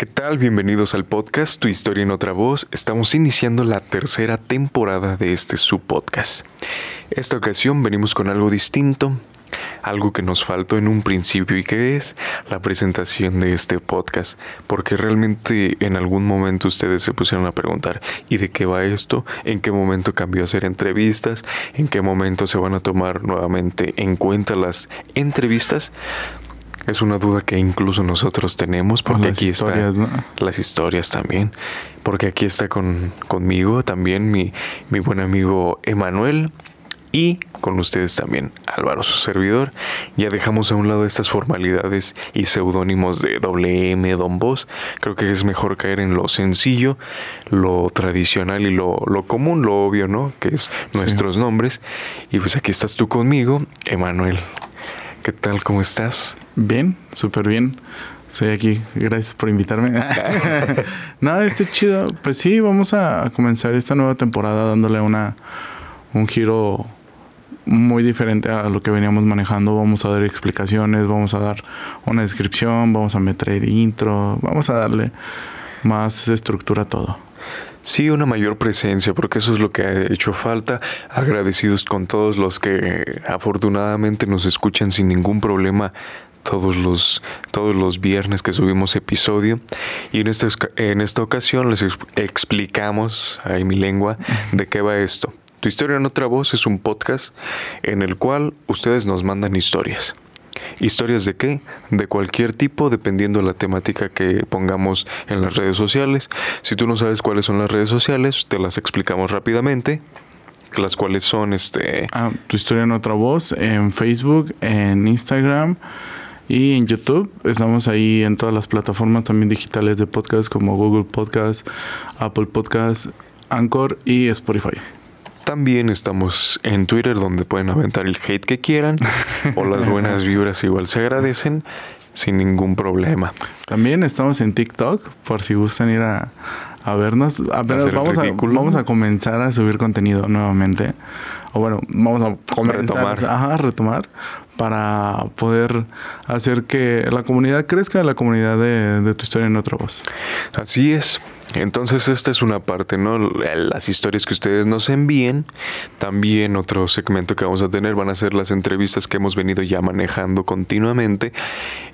¿Qué tal? Bienvenidos al podcast Tu historia en otra voz. Estamos iniciando la tercera temporada de este subpodcast. Esta ocasión venimos con algo distinto, algo que nos faltó en un principio y que es la presentación de este podcast, porque realmente en algún momento ustedes se pusieron a preguntar ¿y de qué va esto? ¿En qué momento cambió a hacer entrevistas? ¿En qué momento se van a tomar nuevamente en cuenta las entrevistas? Es una duda que incluso nosotros tenemos porque aquí están las historias también. Porque aquí está con, conmigo también mi, mi buen amigo Emanuel y con ustedes también, Álvaro, su servidor. Ya dejamos a un lado estas formalidades y seudónimos de WM, Don Voz. Creo que es mejor caer en lo sencillo, lo tradicional y lo, lo común, lo obvio, ¿no? Que es nuestros nombres. Y pues aquí estás tú conmigo, Emanuel. ¿Qué tal? ¿Cómo estás? Bien, súper bien. Estoy aquí. Gracias por invitarme. Nada, este chido. Pues sí, vamos a comenzar esta nueva temporada dándole una un giro muy diferente a lo que veníamos manejando. Vamos a dar explicaciones, vamos a dar una descripción, vamos a meter intro, vamos a darle más estructura a todo. Sí, una mayor presencia, porque eso es lo que ha hecho falta. Agradecidos con todos los que afortunadamente nos escuchan sin ningún problema todos los, todos los viernes que subimos episodio. Y en esta, en esta ocasión les explicamos, ahí mi lengua, de qué va esto. Tu historia en otra voz es un podcast en el cual ustedes nos mandan historias. ¿Historias de qué? De cualquier tipo, dependiendo de la temática que pongamos en las redes sociales. Si tú no sabes cuáles son las redes sociales, te las explicamos rápidamente. Las cuales son este. Ah, tu historia en otra voz, en Facebook, en Instagram y en YouTube. Estamos ahí en todas las plataformas también digitales de podcast como Google Podcast, Apple Podcast, Anchor y Spotify. También estamos en Twitter donde pueden aventar el hate que quieran o las buenas vibras igual se agradecen sin ningún problema. También estamos en TikTok por si gustan ir a, vernos. vamos, a, vamos a comenzar a subir contenido nuevamente. O bueno, vamos a comenzar a retomar para poder hacer que la comunidad crezca, la comunidad de, de tu historia en otra voz. Así es. Entonces esta es una parte, ¿no? Las historias que ustedes nos envíen. También otro segmento que vamos a tener van a ser las entrevistas que hemos venido ya manejando continuamente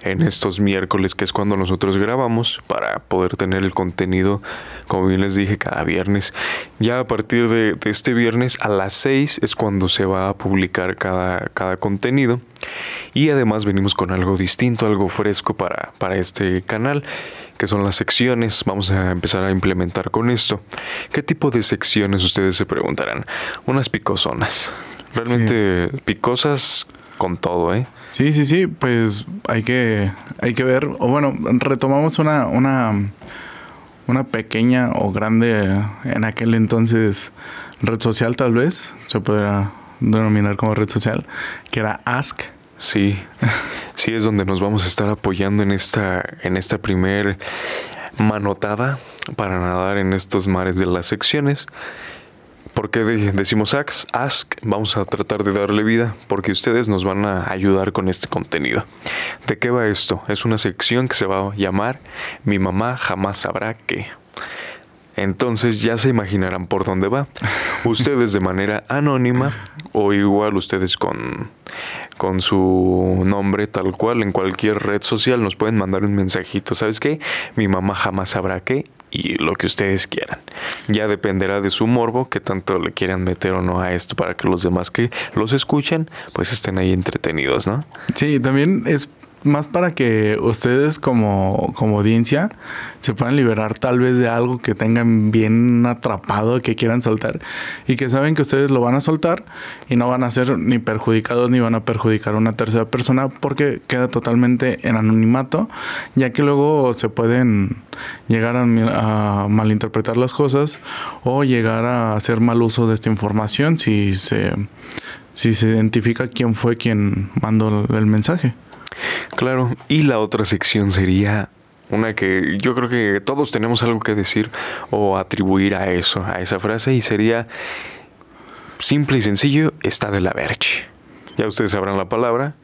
en estos miércoles, que es cuando nosotros grabamos, para poder tener el contenido, como bien les dije, cada viernes. Ya a partir de, este viernes a las 6 es cuando se va a publicar cada, cada contenido. Y además venimos con algo distinto, algo fresco para, para este canal que son las secciones. Vamos a empezar a implementar con esto. ¿Qué tipo de secciones ustedes se preguntarán? Unas picosonas. Realmente picosas con todo, ¿eh? Sí, sí, sí, pues hay que, hay que ver, o bueno, retomamos una, una, una pequeña o grande en aquel entonces red social tal vez, se podría denominar como red social, que era Ask. Sí, sí es donde nos vamos a estar apoyando en esta, en esta primer manotada para nadar en estos mares de las secciones. ¿Por qué decimos ask? ask? Vamos a tratar de darle vida porque ustedes nos van a ayudar con este contenido. ¿De qué va esto? Es una sección que se va a llamar Mi mamá jamás sabrá qué. Entonces ya se imaginarán por dónde va. Ustedes de manera anónima o igual ustedes con, con su nombre tal cual en cualquier red social nos pueden mandar un mensajito. ¿Sabes qué? Mi mamá jamás sabrá qué y lo que ustedes quieran. Ya dependerá de su morbo que tanto le quieran meter o no a esto para que los demás que los escuchen pues estén ahí entretenidos, ¿no? Sí, también es más para que ustedes como, como audiencia se puedan liberar tal vez de algo que tengan bien atrapado, que quieran soltar y que saben que ustedes lo van a soltar y no van a ser ni perjudicados ni van a perjudicar a una tercera persona porque queda totalmente en anonimato, ya que luego se pueden llegar a, a malinterpretar las cosas o llegar a hacer mal uso de esta información si se, si se identifica quién fue quien mandó el mensaje. Claro, y la otra sección sería una que yo creo que todos tenemos algo que decir o atribuir a eso, a esa frase, y sería simple y sencillo, está de la verge. Ya ustedes sabrán la palabra,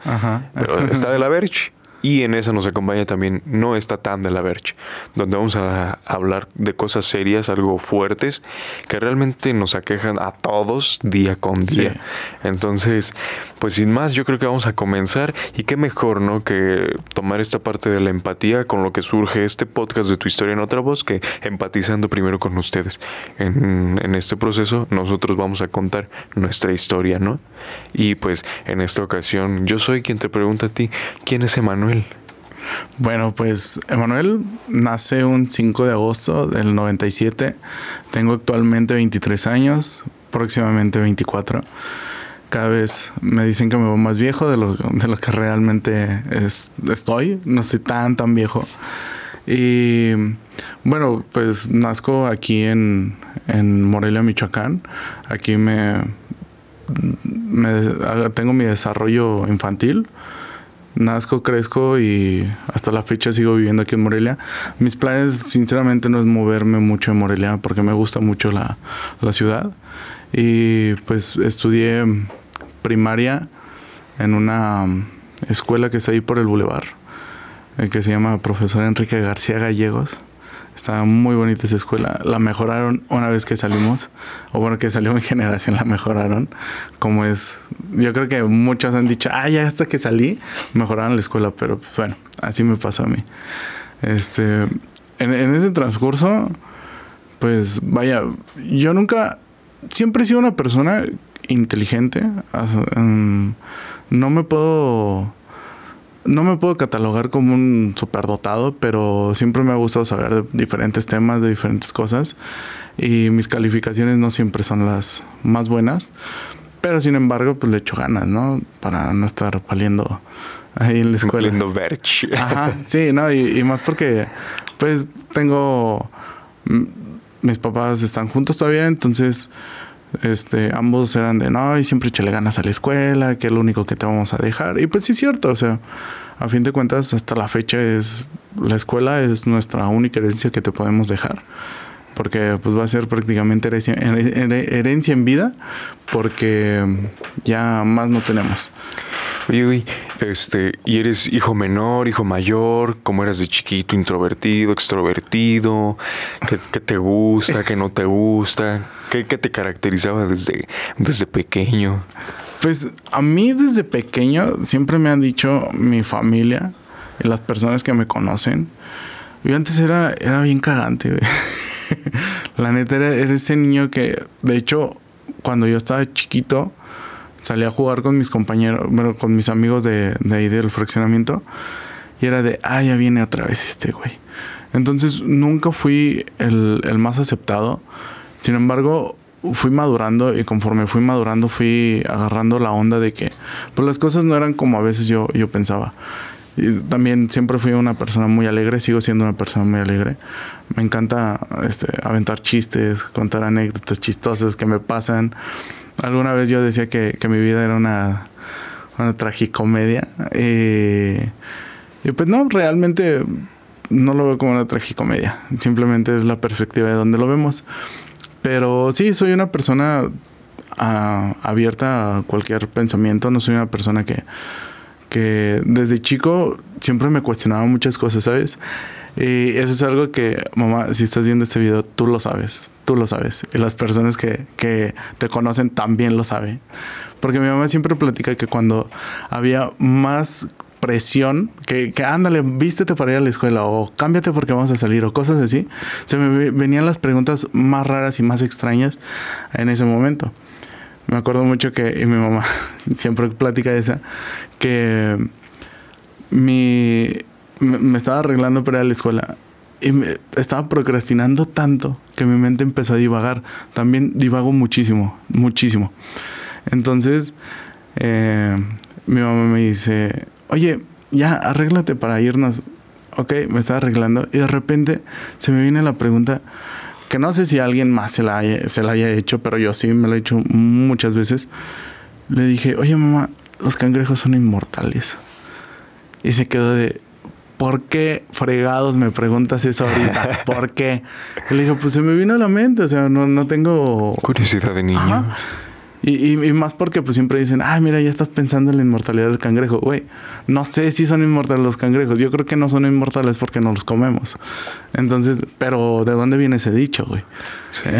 pero está de la verge. Y en esa nos acompaña también No está tan de la Verge, donde vamos a hablar de cosas serias, algo fuertes, que realmente nos aquejan a todos día con día. Entonces, pues sin más, yo creo que vamos a comenzar. Y qué mejor, ¿no? Que tomar esta parte de la empatía con lo que surge este podcast de Tu Historia en Otra Voz, que empatizando primero con ustedes. En, en este proceso, nosotros vamos a contar nuestra historia, ¿no? Y pues en esta ocasión, yo soy quien te pregunta a ti, ¿quién es Emanuel? Bueno, pues Emanuel nace un 5 de agosto del 97. Tengo actualmente 23 años, próximamente 24. Cada vez me dicen que me veo más viejo de lo, de lo que realmente estoy. No estoy tan, tan viejo. Y bueno, pues nazco aquí en, en Morelia, Michoacán. Aquí me, tengo mi desarrollo infantil. Nazco, crezco y hasta la fecha sigo viviendo aquí en Morelia. Mis planes, sinceramente, no es moverme mucho en Morelia porque me gusta mucho la, la ciudad. Y pues estudié primaria en una escuela que está ahí por el Boulevard, eh, que se llama Profesor Enrique García Gallegos. Estaba muy bonita esa escuela. La mejoraron una vez que salimos. O bueno, que salió mi generación la mejoraron. Como es. Yo creo que muchos han dicho, ah, ya hasta que salí, mejoraron la escuela. Pero pues, bueno, así me pasó a mí. Este. En, en ese transcurso, pues vaya, yo nunca. Siempre he sido una persona inteligente. Mm, no me puedo no me puedo catalogar como un superdotado, pero siempre me ha gustado saber de diferentes temas, de diferentes cosas. Y mis calificaciones no siempre son las más buenas. Pero sin embargo, pues le echo ganas, ¿no? Para no estar valiendo ahí en la escuela. Valiendo verch. Ajá, sí, ¿no? Y, y más porque, pues, tengo... Mis papás están juntos todavía, entonces este, ambos eran de no, y siempre échale ganas a la escuela, que es lo único que te vamos a dejar. Y pues sí es cierto, o sea, a fin de cuentas, hasta la fecha es la escuela es nuestra única herencia que te podemos dejar. Porque pues va a ser prácticamente herencia, herencia en vida, porque ya más no tenemos. Oye, este, ¿y eres hijo menor, hijo mayor? ¿Cómo eras de chiquito, introvertido, extrovertido? ¿Qué, te gusta, qué no te gusta? ¿Qué, te caracterizaba desde, desde pequeño? Pues a mí desde pequeño siempre me han dicho mi familia y las personas que me conocen. Yo antes era, era bien cagante, La neta era, ese niño que, de hecho, cuando yo estaba chiquito, salía a jugar con mis compañeros, bueno, con mis amigos de, de ahí del fraccionamiento. Y era de, ah, ya viene otra vez este güey. Entonces nunca fui el, el más aceptado. Sin embargo, fui madurando y conforme fui madurando fui agarrando la onda de que pues las cosas no eran como a veces yo, yo pensaba. Y también siempre fui una persona muy alegre, sigo siendo una persona muy alegre. Me encanta este, aventar chistes, contar anécdotas chistosas que me pasan. Alguna vez yo decía que, que mi vida era una, una tragicomedia. Y, y pues no, realmente no lo veo como una tragicomedia. Simplemente es la perspectiva de donde lo vemos. Pero sí, soy una persona ah, abierta a cualquier pensamiento. No soy una persona que, que desde chico siempre me cuestionaba muchas cosas, ¿sabes? Y eso es algo que, mamá, si estás viendo este video, tú lo sabes, tú lo sabes. Y las personas que, que te conocen también lo saben. Porque mi mamá siempre platica que cuando había más presión, que, que ándale, vístete para ir a la escuela o cámbiate porque vamos a salir o cosas así, se me venían las preguntas más raras y más extrañas en ese momento. Me acuerdo mucho que mi mamá siempre platica esa, que mi, me, estaba arreglando para ir a la escuela y me estaba procrastinando tanto que mi mente empezó a divagar. También divago muchísimo, muchísimo. Entonces, eh, mi mamá me dice, oye, ya arréglate para irnos. Ok, me estaba arreglando y de repente se me viene la pregunta que no sé si alguien más se la, haya, se la haya hecho, pero yo sí me la he hecho muchas veces. Le dije, oye mamá, los cangrejos son inmortales. Y se quedó de, ¿por qué fregados me preguntas eso ahorita? ¿Por qué? Y le dije, pues se me vino a la mente, o sea, no, no tengo... Curiosidad de niño. Y, y, más porque pues siempre dicen, ay, mira, ya estás pensando en la inmortalidad del cangrejo. Güey, no sé si son inmortales los cangrejos. Yo creo que no son inmortales porque no los comemos. Entonces, pero ¿de dónde viene ese dicho, güey? Sí.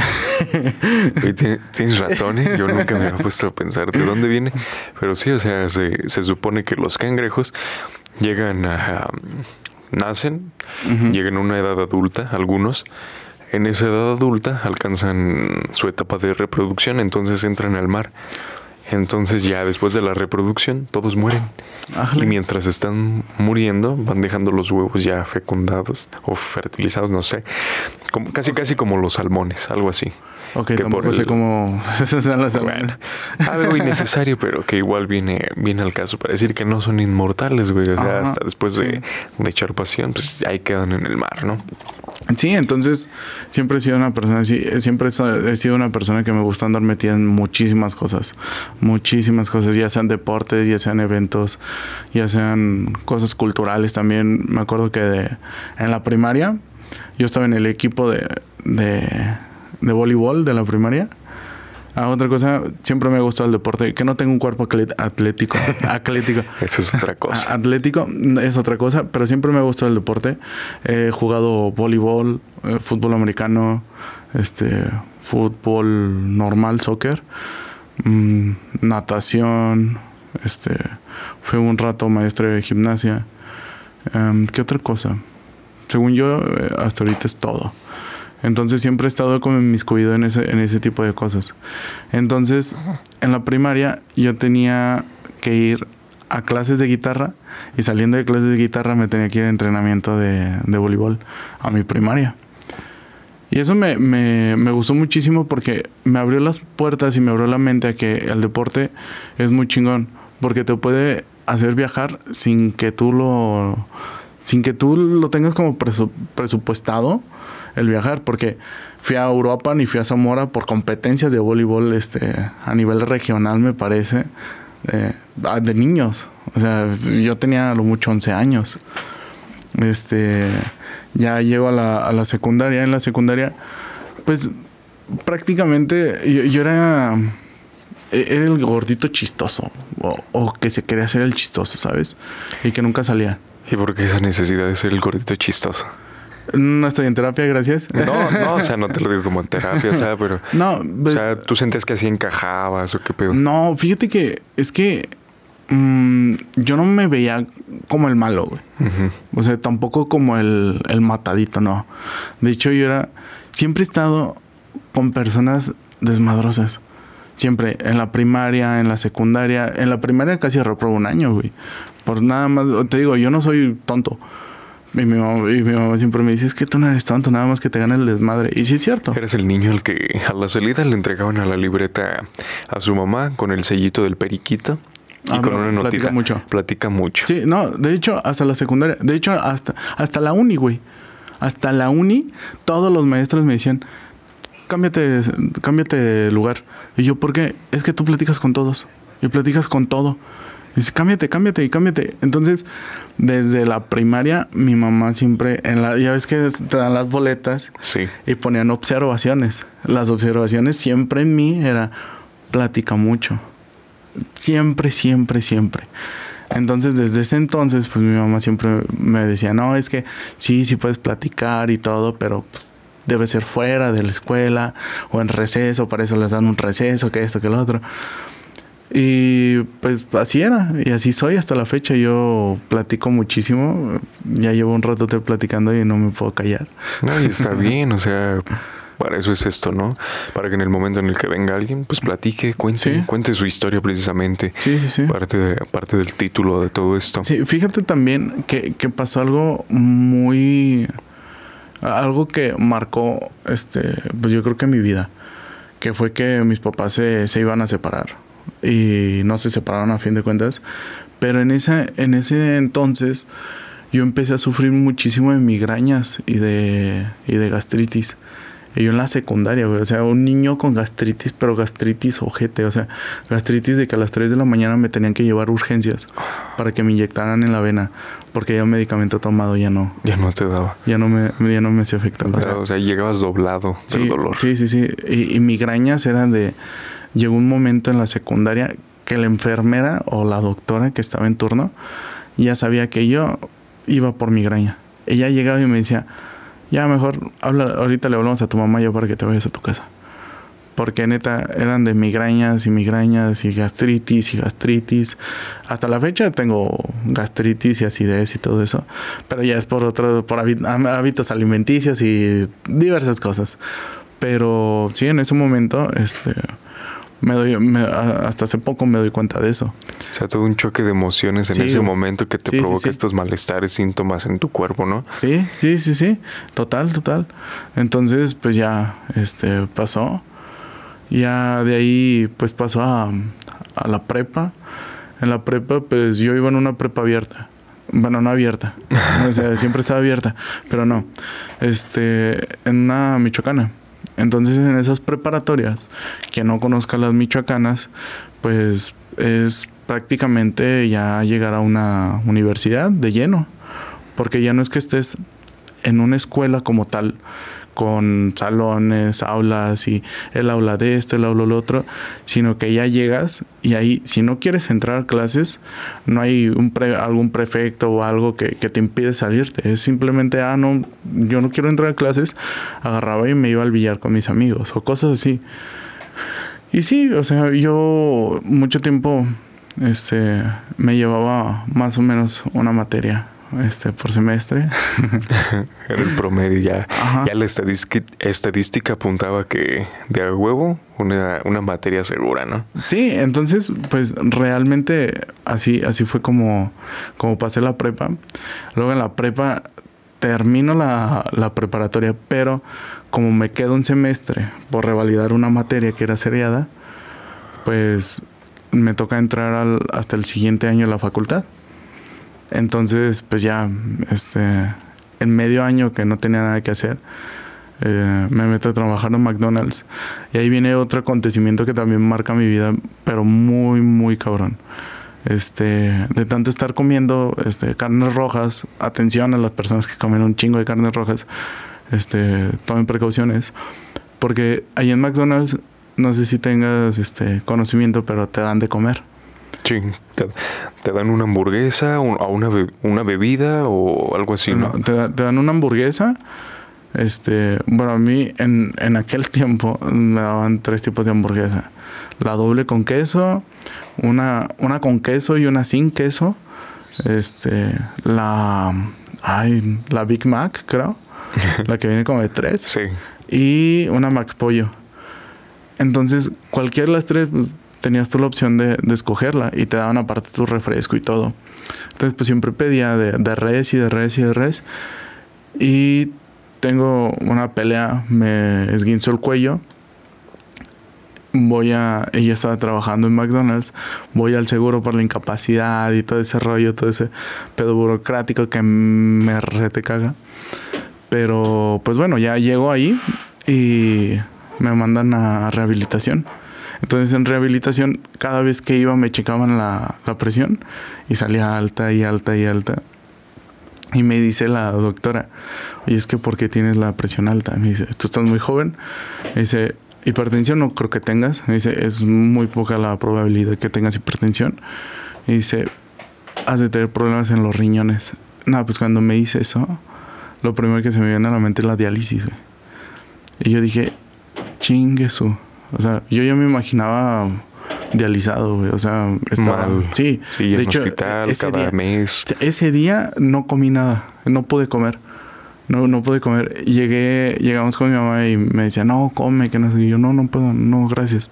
tienes razón, ¿eh? yo nunca me había puesto a pensar de dónde viene. Pero sí, o sea, se, se supone que los cangrejos llegan a... nacen, llegan a una edad adulta, algunos, en esa edad adulta alcanzan su etapa de reproducción, entonces entran al mar. Entonces ya después de la reproducción todos mueren. Y mientras están muriendo van dejando los huevos ya fecundados o fertilizados, no sé. Como, casi casi como los salmones, algo así. Ok, tampoco sé cómo bueno, Algo innecesario, pero que igual viene, viene al caso para decir que no son inmortales, güey. O sea, hasta después de, de, echar pasión, pues ahí quedan en el mar, ¿no? Sí, entonces siempre he sido una persona, siempre he sido una persona que me gusta andar metida en muchísimas cosas, muchísimas cosas, ya sean deportes, ya sean eventos, ya sean cosas culturales también. Me acuerdo que de, en la primaria yo estaba en el equipo de, de, de voleibol de la primaria Ah, otra cosa, siempre me ha gustado el deporte. Que no tengo un cuerpo atlético. atlético. Eso es otra cosa. Atlético es otra cosa, pero siempre me ha gustado el deporte. He jugado voleibol, eh, fútbol americano, este, fútbol normal, soccer, mm, natación, este, fui un rato maestro de gimnasia. Em, ¿Qué otra cosa? Según yo, eh, hasta ahorita es todo. Entonces siempre he estado como inmiscuido en ese, en ese tipo de cosas. Entonces, en la primaria yo tenía que ir a clases de guitarra y saliendo de clases de guitarra me tenía que ir a entrenamiento de, de voleibol a mi primaria. Y eso me, me, me, gustó muchísimo porque me abrió las puertas y me abrió la mente a que el deporte es muy chingón. Porque te puede hacer viajar sin que tú lo, sin que tú lo tengas como presupuestado el viajar, porque fui a Europa y fui a Zamora por competencias de voleibol este, a nivel regional, me parece, de niños. O sea, yo tenía a lo mucho 11 años. Este, ya llego a la, secundaria. En la secundaria, pues prácticamente yo, era, era el gordito chistoso, o, o que se quería hacer el chistoso, ¿sabes? Y que nunca salía. ¿Y por qué esa necesidad de ser el gordito chistoso? No estoy en terapia, gracias. No, no, o sea, no te lo digo como en terapia, o sea, pero. No, o pues, sea, tú sentías que así encajabas o qué pedo. No, fíjate que es que mm, yo no me veía como el malo, güey. O sea, tampoco como el, el matadito, no. De hecho, yo era. Siempre he estado con personas desmadrosas. Siempre, en la primaria, en la secundaria. En la primaria casi reprobo un año, güey. Por nada más, te digo, yo no soy tonto. Y mi, mamá, siempre me dice, es que tú no eres tonto, nada más que te gana el desmadre. Y sí es cierto. Eres el niño al que a la salida le entregaban a la libreta a su mamá con el sellito del periquito. Y ah, con una notita. Platica mucho. Platica mucho. Sí, no, de hecho, hasta la secundaria. De hecho, hasta, hasta la uni, güey. Hasta la uni, todos los maestros me decían, cámbiate, cámbiate de lugar. Y yo, ¿por qué? Es que tú platicas con todos. Y platicas con todo. Dice, cámbiate, cámbiate y cámbiate. Entonces, desde la primaria, mi mamá siempre, en la, ya ves que te dan las boletas sí. y ponían observaciones. Las observaciones siempre en mí era, platica mucho. Siempre, siempre, siempre. Entonces, desde ese entonces, pues mi mamá siempre me decía, no, es que sí, sí puedes platicar y todo, pero debe ser fuera de la escuela o en receso, para eso les dan un receso, que esto, que lo otro. Y pues así era, y así soy hasta la fecha. Yo platico muchísimo, ya llevo un rato platicando y no me puedo callar. No, y está bien, o sea, para eso es esto, ¿no? Para que en el momento en el que venga alguien, pues platique, cuente, cuente su historia precisamente. Sí, sí, sí. Parte, de, parte del título de todo esto. Sí, fíjate también que, que pasó algo muy... Algo que marcó, este, pues yo creo que mi vida, que fue que mis papás se, se iban a separar y no se separaron a fin de cuentas. Pero en, esa, en ese entonces yo empecé a sufrir muchísimo de migrañas y de, y de gastritis. Y yo en la secundaria, güey. O sea, un niño con gastritis, pero gastritis ojete. O sea, gastritis de que a las 3 de la mañana me tenían que llevar urgencias para que me inyectaran en la vena. Porque ya un medicamento tomado ya no. Ya no te daba. Ya no me, ya no me hacía efecto. O sea, llegabas doblado del dolor. Sí, sí, sí. Y, y migrañas eran de llegó un momento en la secundaria que la enfermera o la doctora que estaba en turno ya sabía que yo iba por migraña. Ella llegaba y me decía, ya mejor habla, ahorita le hablamos a tu mamá ya para que te vayas a tu casa. Porque neta eran de migrañas y migrañas y gastritis y gastritis. Hasta la fecha tengo gastritis y acidez y todo eso. Pero ya es por otro, por hábitos alimenticios y diversas cosas. Pero sí, en ese momento, este, me doy, hasta hace poco me doy cuenta de eso. O sea, todo un choque de emociones en ese momento que te provoca estos malestares, síntomas en tu cuerpo, ¿no? Sí, sí, sí, sí. Total, total. Entonces, pues ya, este, pasó. Ya de ahí, pues pasó a, a la prepa. En la prepa, pues yo iba en una prepa abierta. Bueno, no abierta. o sea, siempre estaba abierta, pero no. Este, en una michoacana. Entonces en esas preparatorias, que no conozca las michoacanas, pues es prácticamente ya llegar a una universidad de lleno, porque ya no es que estés en una escuela como tal, con salones, aulas y el aula de esto, el aula del otro, sino que ya llegas y ahí, si no quieres entrar a clases, no hay un algún prefecto o algo que, que, te impide salirte. Es simplemente, ah, no, yo no quiero entrar a clases, agarraba y me iba al billar con mis amigos o cosas así. Y sí, o sea, yo mucho tiempo este, me llevaba más o menos una materia este, por semestre. Era el promedio ya. Ya la estadística, estadística apuntaba que de a huevo una, una, materia segura, ¿no? Sí, entonces, pues realmente así, así fue como, como pasé la prepa. Luego en la prepa termino la, la preparatoria, pero como me quedo un semestre por revalidar una materia que era seriada, pues me toca entrar al, hasta el siguiente año a la facultad. Entonces, pues ya, este, en medio año que no tenía nada que hacer, eh, me meto a trabajar en McDonald's. Y ahí viene otro acontecimiento que también marca mi vida, pero muy, muy cabrón. Este, de tanto estar comiendo este, carnes rojas, atención a las personas que comen un chingo de carnes rojas, este, tomen precauciones, porque ahí en McDonald's, no sé si tengas este conocimiento, pero te dan de comer. Sí, te, dan una hamburguesa o una, una bebida o algo así, ¿no? te, dan una hamburguesa. Este, bueno, a mí en, en aquel tiempo me daban tres tipos de hamburguesa. La doble con queso, una, una con queso y una sin queso. Este, la, ay, la Big Mac, creo. la que viene como de tres. Sí. Y una Mac Pollo. Entonces, cualquiera de las tres, pues, tenías tú la opción de, escogerla y te daban aparte tu refresco y todo. Entonces, pues siempre pedía de, de res y de res y de res. Y tengo una pelea, me esguinzo el cuello. Voy a. Ella estaba trabajando en McDonald's. Voy al seguro por la incapacidad y todo ese rollo, todo ese pedo burocrático que me rete caga. Pero, pues bueno, ya llego ahí y me mandan a rehabilitación. Entonces en rehabilitación, cada vez que iba me checaban la, presión y salía alta y alta y alta. Y me dice la doctora, oye, es que ¿por qué tienes la presión alta? Me dice, tú estás muy joven. Me dice, hipertensión no creo que tengas. Me dice, es muy poca la probabilidad que tengas hipertensión. Y dice, has de tener problemas en los riñones. No, pues cuando me dice eso, lo primero que se me viene a la mente es la diálisis, Y yo dije, chingue su. O sea, yo ya me imaginaba dializado, güey. O sea, estaba. Sí, sí de hecho, hospital ese cada día, mes. Ese día no comí nada. No pude comer. No, no pude comer. Llegué, llegamos con mi mamá y me decía, no, come, que no sé. yo, no, no puedo, no, gracias.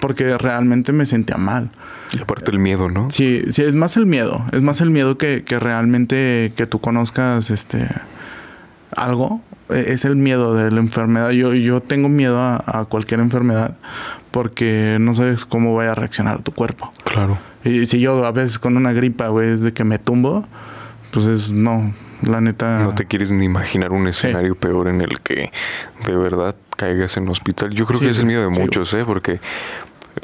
Porque realmente me sentía mal. Y aparte el miedo, ¿no? Sí, sí, es más el miedo. Es más el miedo que, que realmente que tú conozcas este algo es el miedo de la enfermedad. Yo, yo tengo miedo a, cualquier enfermedad porque no sabes cómo vaya a reaccionar tu cuerpo. Claro. Y si yo a veces con una gripa, güey, es de que me tumbo, pues es no, la neta. No te quieres ni imaginar un escenario peor en el que de verdad caigas en hospital. Yo creo que es el miedo de muchos, ¿eh? Porque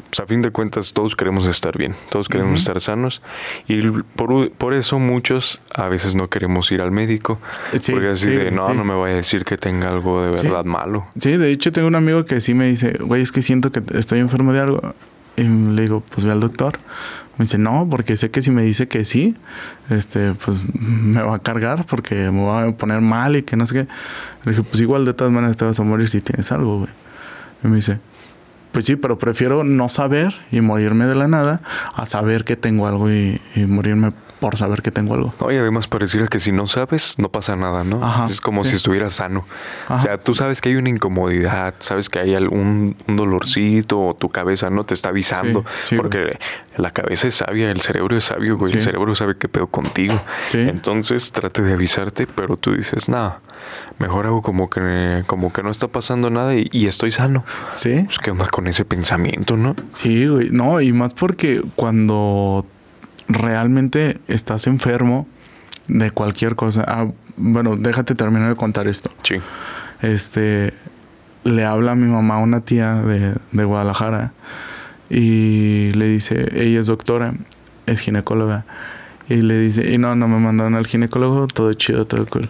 Pues a fin de cuentas todos queremos estar bien, todos queremos estar sanos y por, por, eso muchos a veces no queremos ir al médico porque así de no, no me voy a decir que tenga algo de verdad malo. Sí, de hecho tengo un amigo que sí me dice, güey, es que siento que estoy enfermo de algo. Y le digo, pues ve al doctor. Me dice, no, porque sé que si me dice que sí, este, pues me va a cargar porque me va a poner mal y que no sé qué. Le dije, pues igual de todas maneras te vas a morir si tienes algo, güey. Y me dice, pues sí, pero prefiero no saber y morirme de la nada a saber que tengo algo y, y morirme por saber que tengo algo. No, y además pareciera que si no sabes, no pasa nada, ¿no? es como si estuvieras sano. O sea, tú sabes que hay una incomodidad, sabes que hay algún un dolorcito o tu cabeza no te está avisando. porque la cabeza es sabia, el cerebro es sabio, güey. El cerebro sabe qué pedo contigo. Entonces trate de avisarte, pero tú dices, nada, mejor hago como que, como que no está pasando nada y, estoy sano. Sí. Pues, ¿Qué onda con ese pensamiento, no? Sí, güey. No, y más porque cuando realmente estás enfermo de cualquier cosa. Ah, bueno, déjate terminar de contar esto. Sí. Este, le habla a mi mamá, una tía de, de Guadalajara, y le dice, ella es doctora, es ginecóloga. Y le dice, y no, no me mandaron al ginecólogo, todo chido, todo cool.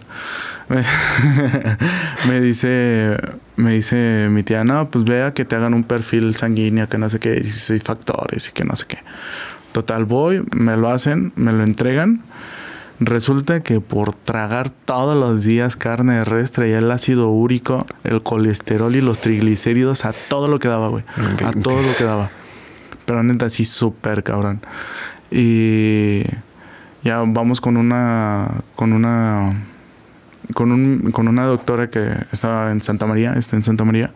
Me, dice, me dice mi tía, no, pues vea que te hagan un perfil sanguíneo, que no sé qué, 16 factores y que no sé qué. Total, voy, me lo hacen, me lo entregan. Resulta que por tragar todos los días carne de res traía el ácido úrico, el colesterol y los triglicéridos a todo lo que daba, güey. A todo lo que daba. Pero neta, así súper cabrón. Y ya vamos con una. con una. Con, un, con una doctora que estaba en Santa María, está en Santa María.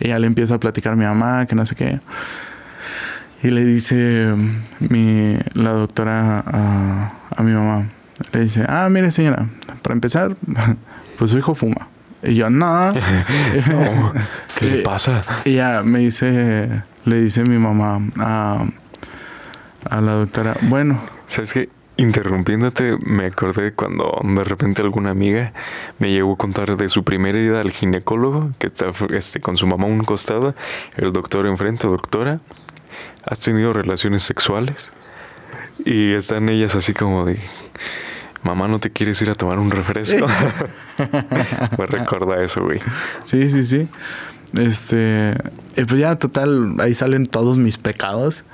Ella le empieza a platicar a mi mamá, que no sé qué. Y le dice mi, la doctora a, mi mamá, le dice, ah, mire señora, para empezar, pues su hijo fuma. Y yo, no. ¿Qué le pasa? Y ya me dice, le dice mi mamá a, a la doctora, bueno. ¿Sabes qué? Interrumpiéndote, me acordé cuando de repente alguna amiga me llegó a contar de su primera ida al ginecólogo, que está este, con su mamá a un costado, el doctor enfrente, doctora, ¿Has tenido relaciones sexuales? Y están ellas así como de, mamá, ¿no te quieres ir a tomar un refresco? Me recuerda eso, güey. Sí, sí, sí. Este, pues ya, total, ahí salen todos mis pecados.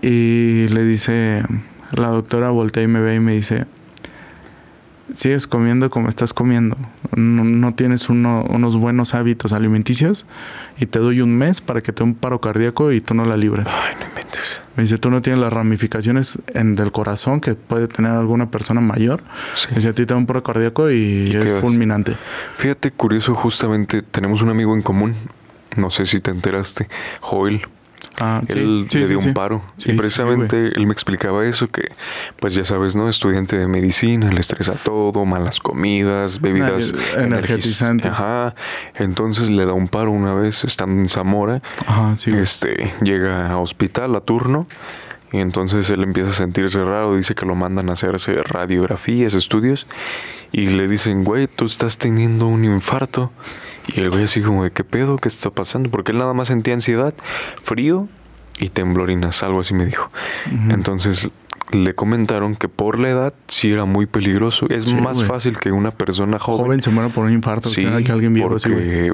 Y le dice, la doctora voltea y me ve y me dice, sigues comiendo como estás comiendo, no, tienes unos buenos hábitos alimenticios y te doy un mes para que te dé un paro cardíaco y tú no la libres. Ay, no inventes. Me dice, tú no tienes las ramificaciones en, del corazón que puede tener alguna persona mayor. Sí. dice, a ti te da un paro cardíaco y, es fulminante. Fíjate, curioso, justamente tenemos un amigo en común, no sé si te enteraste, Joel. Ah, él le dio un paro. y precisamente él me explicaba eso, que pues ya sabes, ¿no? Estudiante de medicina, le estresa todo, malas comidas, bebidas energetizantes. Ajá. Entonces le da un paro una vez, estando en Zamora. Ajá, sí. Este, llega a hospital a turno. Y entonces él empieza a sentirse raro, dice que lo mandan a hacerse radiografías, estudios, y le dicen, güey, tú estás teniendo un infarto. Y el güey así como de qué pedo, qué está pasando, porque él nada más sentía ansiedad, frío y temblorinas, algo así me dijo. Entonces le comentaron que por la edad sí era muy peligroso. Es más fácil que una persona joven. Joven se muera por un infarto sí, que alguien viejo porque,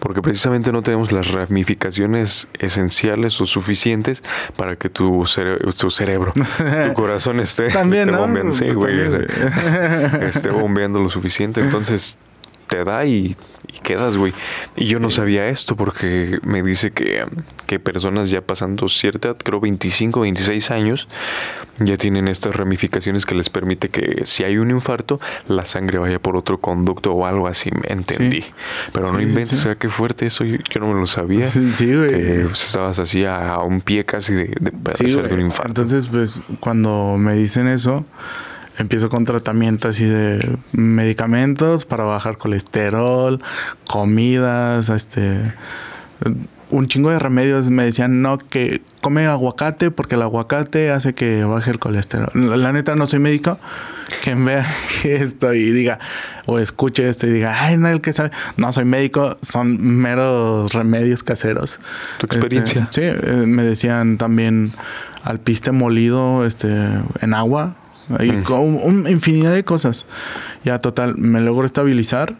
porque precisamente no tenemos las ramificaciones esenciales o suficientes para que tu, tu cerebro, tu corazón esté, También, bombeando, esté bombeando lo suficiente. Entonces te da y y quedas, güey. Y yo no sabía esto porque me dice que, que personas ya pasando cierta, creo 25, 26 años, ya tienen estas ramificaciones que les permite que si hay un infarto, la sangre vaya por otro conducto o algo así, me entendí. Pero no inventes, o sea, qué fuerte eso, yo, no me lo sabía. Sí, güey. Que pues, estabas así a, un pie casi de, de, de un infarto. Entonces, pues, cuando me dicen eso empiezo con tratamiento así de medicamentos para bajar colesterol, comidas, este un chingo de remedios me decían no que come aguacate porque el aguacate hace que baje el colesterol. La, neta no soy médico quien vea esto y diga, o escuche esto y diga, ay, no, el que sabe. No, soy médico, son meros remedios caseros. Tu experiencia. Este, sí, eh, me decían también alpiste molido este, en agua. Y Mm. con un- infinidad de cosas. Ya, total, me logro estabilizar.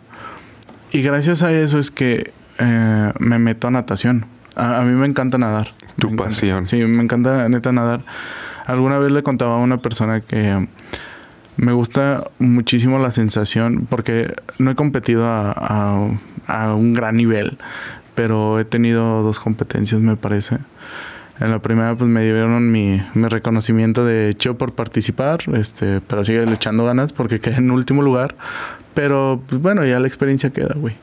Y gracias a eso es que eh, me meto a natación. A, a mí me encanta nadar. Tu Me encanta. pasión. Sí, me encanta neta nadar. Alguna vez le contaba a una persona que me gusta muchísimo la sensación, porque no he competido a, a- a un gran nivel, pero he tenido dos competencias, me parece. En la primera, pues me dieron mi, mi reconocimiento de hecho por participar, este, pero sigue echando ganas porque quedé en último lugar. Pero, pues bueno, ya la experiencia queda, güey.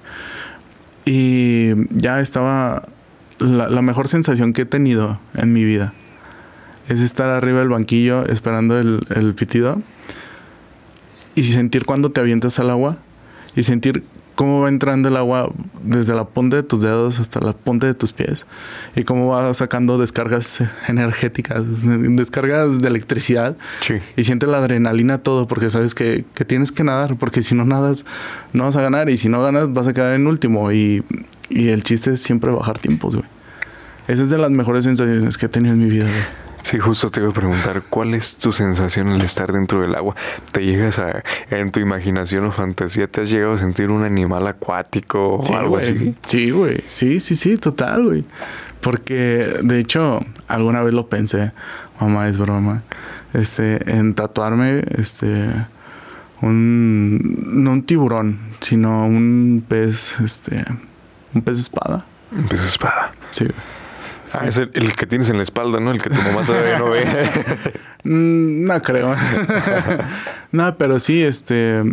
Y ya estaba la, la mejor sensación que he tenido en mi vida. Es estar arriba del banquillo esperando el, el pitido y sentir cuando te avientas al agua y sentir cómo va entrando el agua desde la punta de tus dedos hasta la punta de tus pies y cómo va sacando descargas energéticas, descargas de electricidad Sí. y sientes la adrenalina todo porque sabes que, que tienes que nadar porque si no nadas no vas a ganar y si no ganas vas a quedar en último y, y el chiste es siempre bajar tiempos, güey. Esa es de las mejores sensaciones que he tenido en mi vida, güey. Sí, justo te iba a preguntar, ¿cuál es tu sensación al estar dentro del agua? ¿Te llegas a, en tu imaginación o fantasía, te has llegado a sentir un animal acuático o Sí, algo así? Sí, güey. Sí, sí, sí, total, güey. Porque, de hecho, alguna vez lo pensé, mamá, es broma, este, en tatuarme, este, un, no un tiburón, sino un pez, este, un pez espada. Un pez espada. Sí, güey. Ah, es el, el que tienes en la espalda, ¿no? El que tu mamá todavía no ve. Mm, No creo. no, pero sí, este.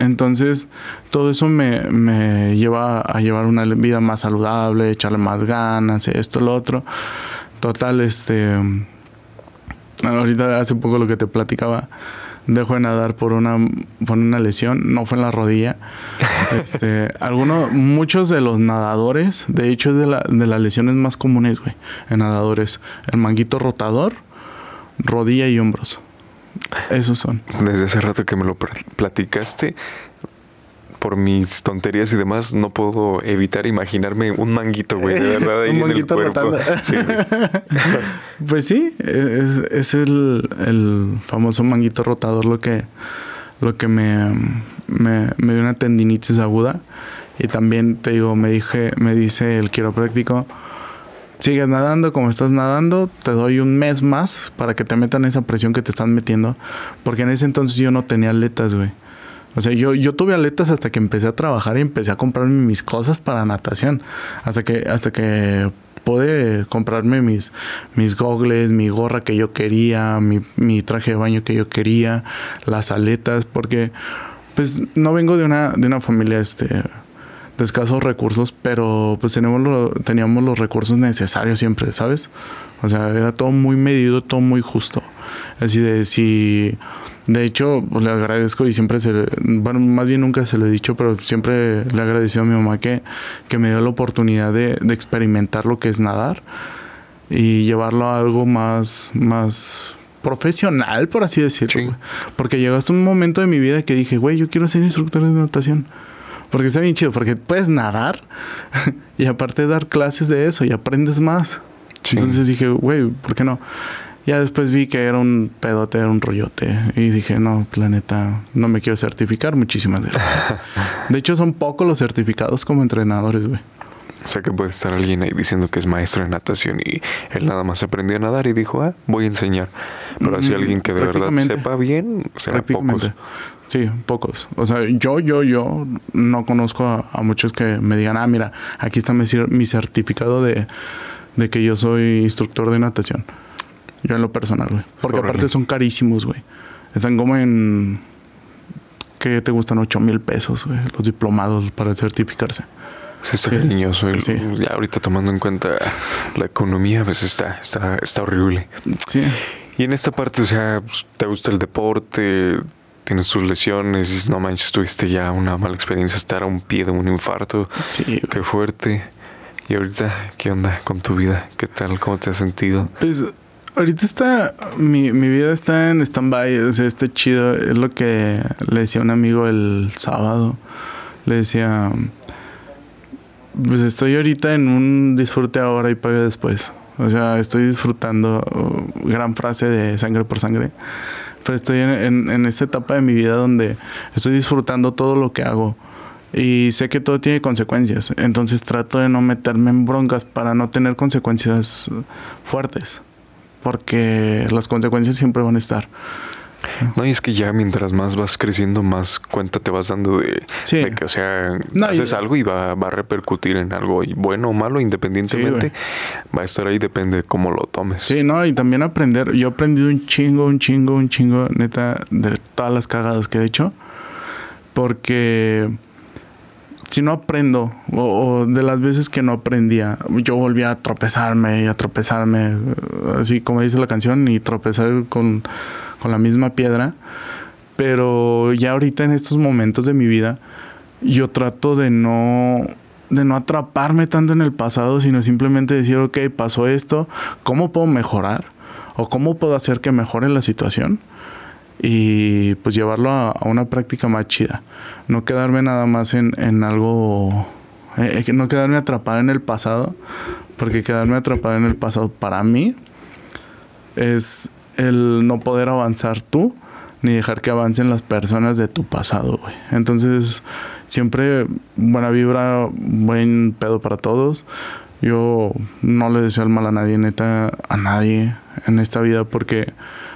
Entonces, todo eso me, me lleva a llevar una vida más saludable, echarle más ganas, esto, lo otro. Total, este. Ahorita hace poco lo que te platicaba. Dejo de nadar por una, por una lesión, no fue en la rodilla. Este, algunos, muchos de los nadadores, de hecho es de, la- de las lesiones más comunes, güey, en nadadores. El manguito rotador, rodilla y hombros. Esos son. Desde hace rato que me lo pl- platicaste, por mis tonterías y demás, no puedo evitar imaginarme un manguito, güey, de verdad, ahí Un en el manguito cuerpo. rotando. Sí, güey. Pues sí, es, es el, el famoso manguito rotador lo que, lo que me, me, me dio una tendinitis aguda. Y también te digo, me dije, me dice el quiropráctico, sigues nadando como estás nadando, te doy un mes más para que te metan esa presión que te están metiendo. Porque en ese entonces yo no tenía aletas, güey. O sea, yo, yo tuve aletas hasta que empecé a trabajar y empecé a comprarme mis cosas para natación. Hasta que, hasta que pude comprarme mis, mis gogles, mi gorra que yo quería, mi, mi traje de baño que yo quería, las aletas, porque pues no vengo de una, de una familia este, de escasos recursos, pero pues tenemos teníamos los recursos necesarios siempre, ¿sabes? O sea, era todo muy medido, todo muy justo. Así de si... De hecho, pues, le agradezco y siempre se... le- Bueno, más bien nunca se lo he dicho, pero siempre le he agradecido a mi mamá que, que me dio la oportunidad de, de experimentar lo que es nadar y llevarlo a algo más, más profesional, por así decirlo. Sí. Porque llegó hasta un momento de mi vida que dije, güey, yo quiero ser instructor de natación. Porque está bien chido, porque puedes nadar y aparte dar clases de eso y aprendes más. Sí. Entonces dije, güey, ¿por qué no? Ya después vi que era un pedote, era un rollote. Y dije, no, planeta, no me quiero certificar. Muchísimas gracias. De hecho, son pocos los certificados como entrenadores, güey. O sea que puede estar alguien ahí diciendo que es maestro de natación y él nada más aprendió a nadar y dijo, ah, voy a enseñar. Pero así Mm, alguien que de verdad sepa bien, será pocos. Sí, pocos. O sea, yo, yo, yo no conozco a, a muchos que me digan, ah, mira, aquí está mi, mi certificado de, de que yo soy instructor de natación. Yo en lo personal, güey. Porque aparte son carísimos, güey. Están como en... ¿Qué te gustan? 8 mil pesos, güey. Los diplomados para certificarse. Sí, está Sí. cariñoso. el- Sí. Ya ahorita tomando en cuenta la economía, pues está, está, está horrible. Sí. Y en esta parte, o sea, pues, te gusta el deporte, tienes tus lesiones, y no manches, tuviste ya una mala experiencia, estar a un pie de un infarto. Sí. Qué fuerte. Y ahorita, ¿qué onda con tu vida? ¿Qué tal? ¿Cómo te has sentido? Pues Ahorita está, mi, vida está en stand-by, o sea, está chido. Es lo que le decía un amigo el sábado. Le decía, pues estoy ahorita en un disfrute ahora y pague después. O sea, estoy disfrutando, uh, gran frase de sangre por sangre. Pero estoy en esta etapa de mi vida donde estoy disfrutando todo lo que hago. Y sé que todo tiene consecuencias. Entonces trato de no meterme en broncas para no tener consecuencias fuertes. Porque las consecuencias siempre van a estar. No, y es que ya mientras más vas creciendo, más cuenta te vas dando de, Sí. de que, o sea, No, y- haces algo y va, va a repercutir en algo y bueno o malo, independientemente, va a estar ahí, depende de cómo lo tomes. Sí, no, y también aprender. Yo he aprendido un chingo, un chingo, un chingo, neta, de todas las cagadas que he hecho. Porque si no aprendo, o, de las veces que no aprendía, yo volvía a tropezarme y a tropezarme, eh, así como dice la canción, y tropezar con, con la misma piedra. Pero ya ahorita en estos momentos de mi vida, yo trato de no de no atraparme tanto en el pasado, sino simplemente decir, ok, pasó esto, ¿cómo puedo mejorar? ¿O cómo puedo hacer que mejore la situación? Y pues llevarlo a, a una práctica más chida. No quedarme nada más en, en algo, eh, eh, no quedarme atrapado en el pasado, porque quedarme atrapado en el pasado para mí es el no poder avanzar tú ni dejar que avancen las personas de tu pasado, güey. Entonces, siempre buena vibra, buen pedo para todos. Yo no le deseo el mal a nadie, neta, a nadie en esta vida, porque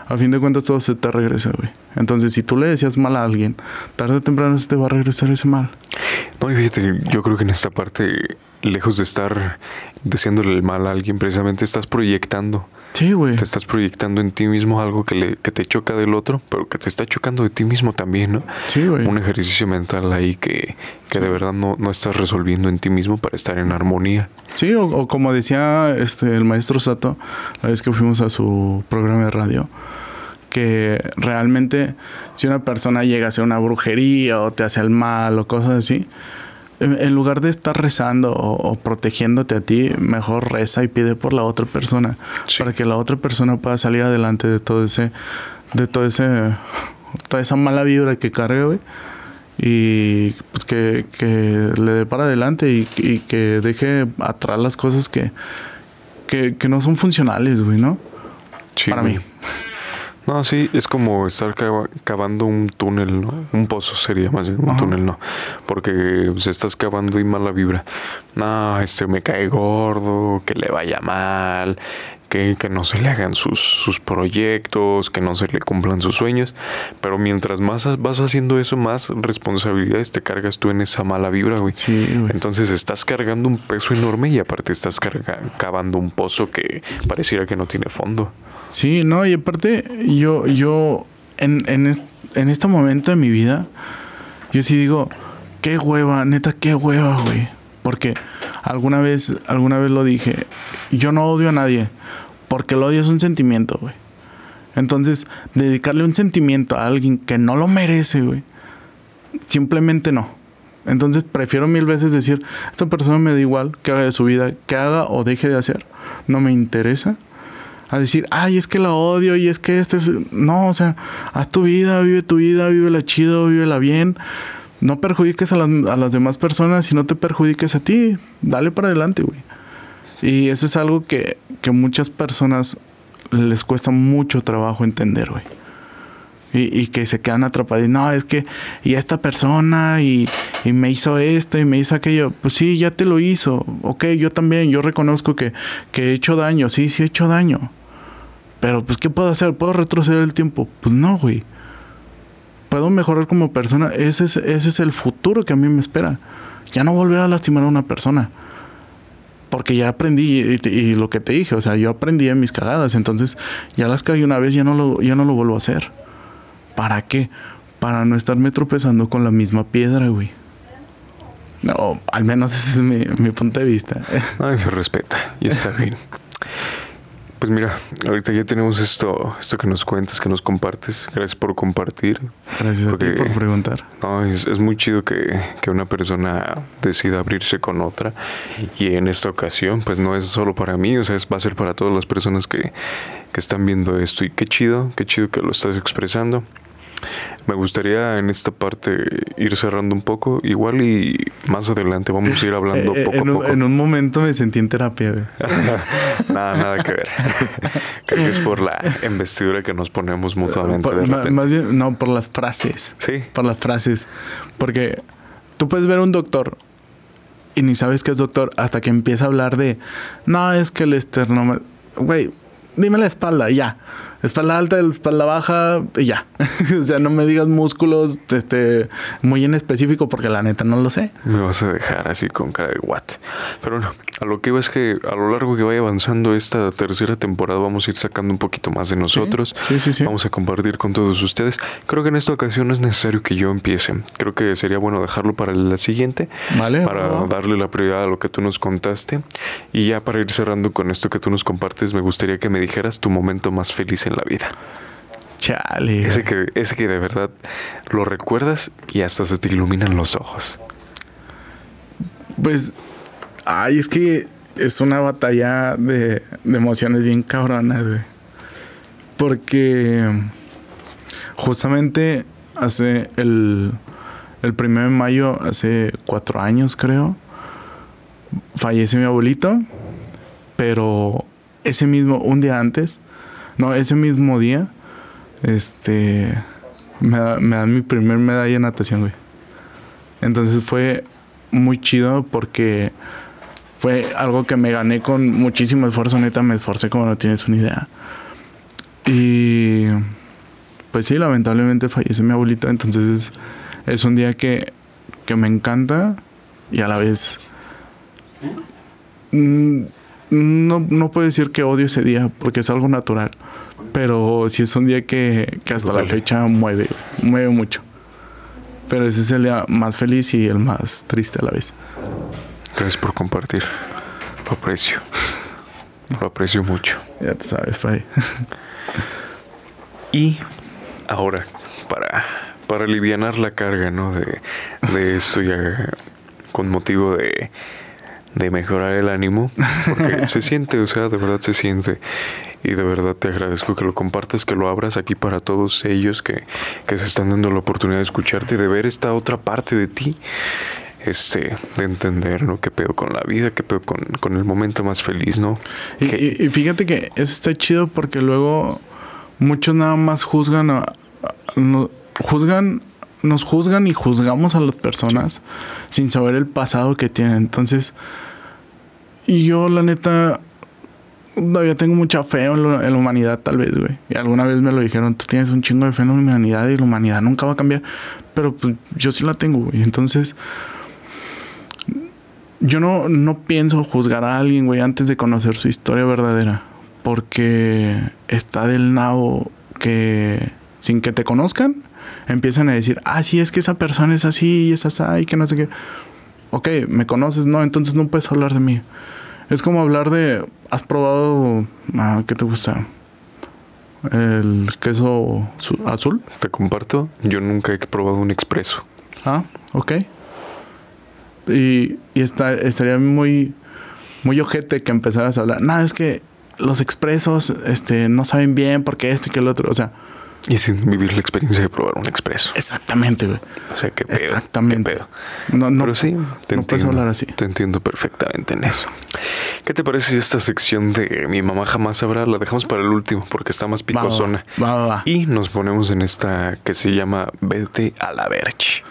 a fin de cuentas todo se te regresa, güey. Entonces, si tú le decías mal a alguien, tarde o temprano se te va a regresar ese mal. No, y fíjate, yo creo que en esta parte, lejos de estar deseándole el mal a alguien, precisamente estás proyectando. Sí, güey. Te estás proyectando en ti mismo algo que, le, que te choca del otro, pero que te está chocando de ti mismo también, ¿no? Sí, güey. Un ejercicio mental ahí que, que de verdad no, no estás resolviendo en ti mismo para estar en armonía. Sí, o, o como decía este el maestro Sato, la vez que fuimos a su programa de radio, que realmente si una persona llega a hacer una brujería o te hace el mal o cosas así, en, lugar de estar rezando o, o protegiéndote a ti, mejor reza y pide por la otra persona Sí. para que la otra persona pueda salir adelante de todo ese, de todo ese, toda esa mala vibra que carga, güey. Y pues que, que le dé para adelante y, y que deje atrás las cosas que, que, que no son funcionales, güey, ¿no? Sí, Para güey. mí. No, sí, es como estar cava- cavando un túnel, ¿no? Un pozo sería más bien, un Ajá. túnel, ¿no? Porque se estás cavando y mala vibra. No, este me cae gordo, que le vaya mal, que, que no se le hagan sus, sus proyectos, que no se le cumplan sus sueños. Pero mientras más vas haciendo eso, más responsabilidades te cargas tú en esa mala vibra, güey. Sí, güey. Entonces estás cargando un peso enorme y aparte estás carga- cavando un pozo que pareciera que no tiene fondo. Sí, no, y aparte, yo, yo, en, en, en este momento de mi vida, yo sí digo, qué hueva, neta, qué hueva, güey. Porque alguna vez, alguna vez lo dije, yo no odio a nadie, porque el odio es un sentimiento, güey. Entonces, dedicarle un sentimiento a alguien que no lo merece, güey, simplemente no. Entonces, prefiero mil veces decir, esta persona me da igual que haga de su vida, que haga o deje de hacer, no me interesa a decir, ay, es que la odio y es que esto es... No, o sea, haz tu vida, vive tu vida, vívela chido, vívela bien. No perjudiques a las, a las demás personas y no te perjudiques a ti. Dale para adelante, güey. Y eso es algo que, que muchas personas les cuesta mucho trabajo entender, güey. Y, y que se quedan atrapados. No, es que, y esta persona, y, y me hizo esto, y me hizo aquello. Pues sí, ya te lo hizo. Ok, yo también, yo reconozco que, que he hecho daño. Sí, sí he hecho daño. Pero, pues, ¿qué puedo hacer? ¿Puedo retroceder el tiempo? Pues no, güey. Puedo mejorar como persona. Ese es, ese es el futuro que a mí me espera. Ya no volver a lastimar a una persona. Porque ya aprendí y, y- y lo que te dije, o sea, yo aprendí en mis cagadas. Entonces, ya las cagué una vez, ya no lo, ya no lo vuelvo a hacer. ¿Para qué? Para no estarme tropezando con la misma piedra, güey. No, al menos ese es mi, mi punto de vista. Ay, se respeta y está bien. Pues mira, ahorita ya tenemos esto, esto que nos cuentas, que nos compartes. Gracias por compartir. Gracias a ti por preguntar. No, es, es muy chido que, que, una persona decida abrirse con otra. Y en esta ocasión, pues no es solo para mí, o sea, es, va a ser para todas las personas que, que están viendo esto. Y qué chido, qué chido que lo estás expresando. Me gustaría en esta parte ir cerrando un poco, igual y más adelante vamos a ir hablando eh, poco en, a poco. En un momento me sentí en terapia. nada, nada que ver. Creo que es por la investidura que nos ponemos mutuamente. Por, de más bien, no, por las frases. Sí. Por las frases. Porque tú puedes ver a un doctor y ni sabes que es doctor hasta que empieza a hablar de, no, es que el esternoma... Güey, dime la espalda, ya espalda alta, espalda baja, y ya. o sea, no me digas músculos este, muy en específico porque la neta no lo sé. Me vas a dejar así con cara de what. Pero bueno, a lo que iba es que a lo largo que vaya avanzando esta tercera temporada vamos a ir sacando un poquito más de nosotros. Sí, sí, sí. Vamos a compartir con todos ustedes. Creo que en esta ocasión no es necesario que yo empiece. Creo que sería bueno dejarlo para la siguiente. Vale. Para darle la prioridad a lo que tú nos contaste. Y ya para ir cerrando con esto que tú nos compartes, me gustaría que me dijeras tu momento más feliz en la vida. Chale. Ese que, ese que de verdad lo recuerdas y hasta se te iluminan los ojos. Pues, ay, es que es una batalla de, de emociones bien cabronas, güey. Porque justamente hace el, el primero de mayo, hace cuatro años creo, fallece mi abuelito, pero ese mismo, un día antes, no, ese mismo día, este, me, da, me dan mi primer medalla de natación, güey. Entonces fue muy chido porque fue algo que me gané con muchísimo esfuerzo, neta, me esforcé como no tienes una idea. Y pues sí, lamentablemente falleció mi abuelita, entonces es, es un día que, que, me encanta y a la vez... Mmm, no, no puedo decir que odio ese día porque es algo natural, pero sí es un día que, que hasta la fecha mueve, mueve mucho. Pero ese es el día más feliz y el más triste a la vez. Gracias por compartir. Lo aprecio. Lo aprecio mucho. Ya te sabes, Pai. y ahora, para, para aliviar la carga, ¿no? De, de esto ya con motivo de, de mejorar el ánimo. Porque se siente, o sea, de verdad se siente. Y de verdad te agradezco que lo compartas, que lo abras aquí para todos ellos que, que se están dando la oportunidad de escucharte y de ver esta otra parte de ti este, de entender, ¿no? ¿Qué pedo con la vida? ¿Qué pedo con, con el momento más feliz, ¿no? Y, y, y, fíjate que eso está chido porque luego muchos nada más juzgan, a, a, no, juzgan, nos juzgan y juzgamos a las personas sin saber el pasado que tienen. Entonces, y yo la neta todavía tengo mucha fe en, la humanidad, tal vez, güey. Y alguna vez me lo dijeron, tú tienes un chingo de fe en la humanidad y la humanidad nunca va a cambiar. Pero pues yo sí la tengo, güey. Entonces, yo no, no pienso juzgar a alguien, güey, antes de conocer su historia verdadera. Porque está del nabo que sin que te conozcan, empiezan a decir, ah, sí, es que esa persona es así y es así y que no sé qué. Ok, me conoces, no, entonces no puedes hablar de mí. Es como hablar de, ¿has probado, ah, qué te gusta? El queso azul. Te comparto, yo nunca he probado un expreso. Ah, ok. Y, y está, estaría muy, muy ojete que empezaras a hablar. No, es que los expresos este, no saben bien porque este que el otro. O sea. Y sin vivir la experiencia de probar un expreso. Exactamente, güey. O sea, qué pedo. Exactamente. Qué pedo. No, no, Pero sí, te no entiendo. puedes hablar así. Te entiendo perfectamente en eso. ¿Qué te parece si esta sección de mi mamá jamás sabrá la dejamos para el último porque está más picosona? Va, va, va. Y nos ponemos en esta que se llama Vete a la Verge.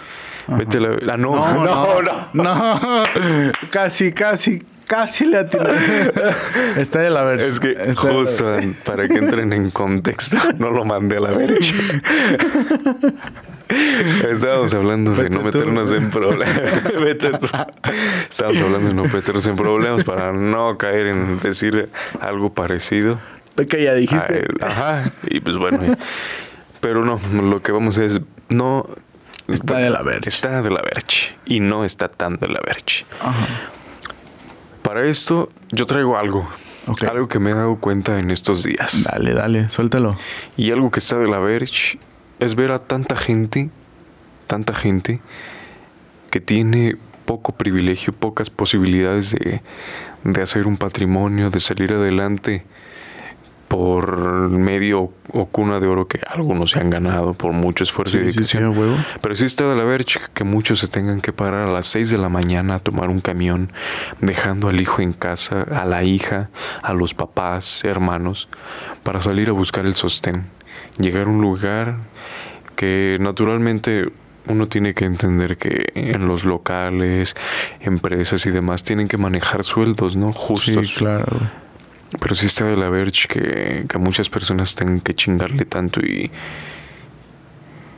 Vete a la ah, no, no, no, no, no. Casi, casi, casi le atiné. Está de la verge. Es que Está justo para que entren en contexto, no lo mandé a la verge. Estábamos hablando de no tú. meternos en problemas. Estábamos hablando de no meternos en problemas para no caer en decir algo parecido. Que ya a dijiste. él. Ajá. Y pues bueno. Pero no, lo que vamos es no Está de la verge. Está de la verge y no está tan de la verge. Ajá. Para esto yo traigo algo. Algo que me he dado cuenta en estos días. Dale, dale, suéltalo. Y algo que está de la verge es ver a tanta gente, tanta gente que tiene poco privilegio, pocas posibilidades de, de hacer un patrimonio, de salir adelante por medio o cuna de oro que algunos se han ganado por mucho esfuerzo y Sí, sí, sí, dedicación. Pero sí está de la verge que muchos se tengan que parar a las 6 de la mañana a tomar un camión, dejando al hijo en casa, a la hija, a los papás, hermanos, para salir a buscar el sostén. Llegar a un lugar que naturalmente uno tiene que entender que en los locales, empresas y demás tienen que manejar sueldos, ¿no? Justos. Sí, claro. Pero sí está de la verge que, que muchas personas tengan que chingarle tanto y,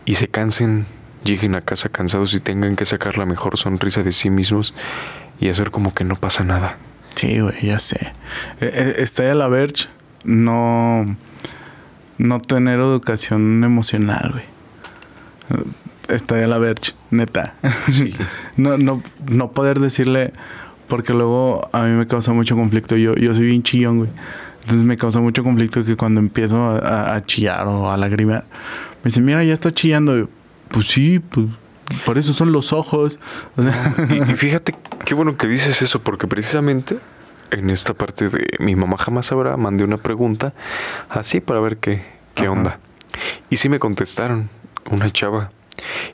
y se cansen, lleguen a casa cansados y tengan que sacar la mejor sonrisa de sí mismos y hacer como que no pasa nada. Sí, güey, ya sé. Eh, eh, Está de la verge no, no tener educación emocional, güey. Eh, Está de la verge, neta. Sí. no, no, no poder decirle, porque luego a mí me causa mucho conflicto. Yo, yo soy bien chillón, güey. Entonces me causa mucho conflicto que cuando empiezo a, a- chillar o a lagrimear, me dicen, mira, ya está chillando. Pues sí, pues por eso son los ojos. O sea, Y, y fíjate qué bueno que dices eso, porque precisamente en esta parte de mi mamá jamás sabrá, mandé una pregunta así para ver qué, qué Ajá. onda. Y sí me contestaron, una chava.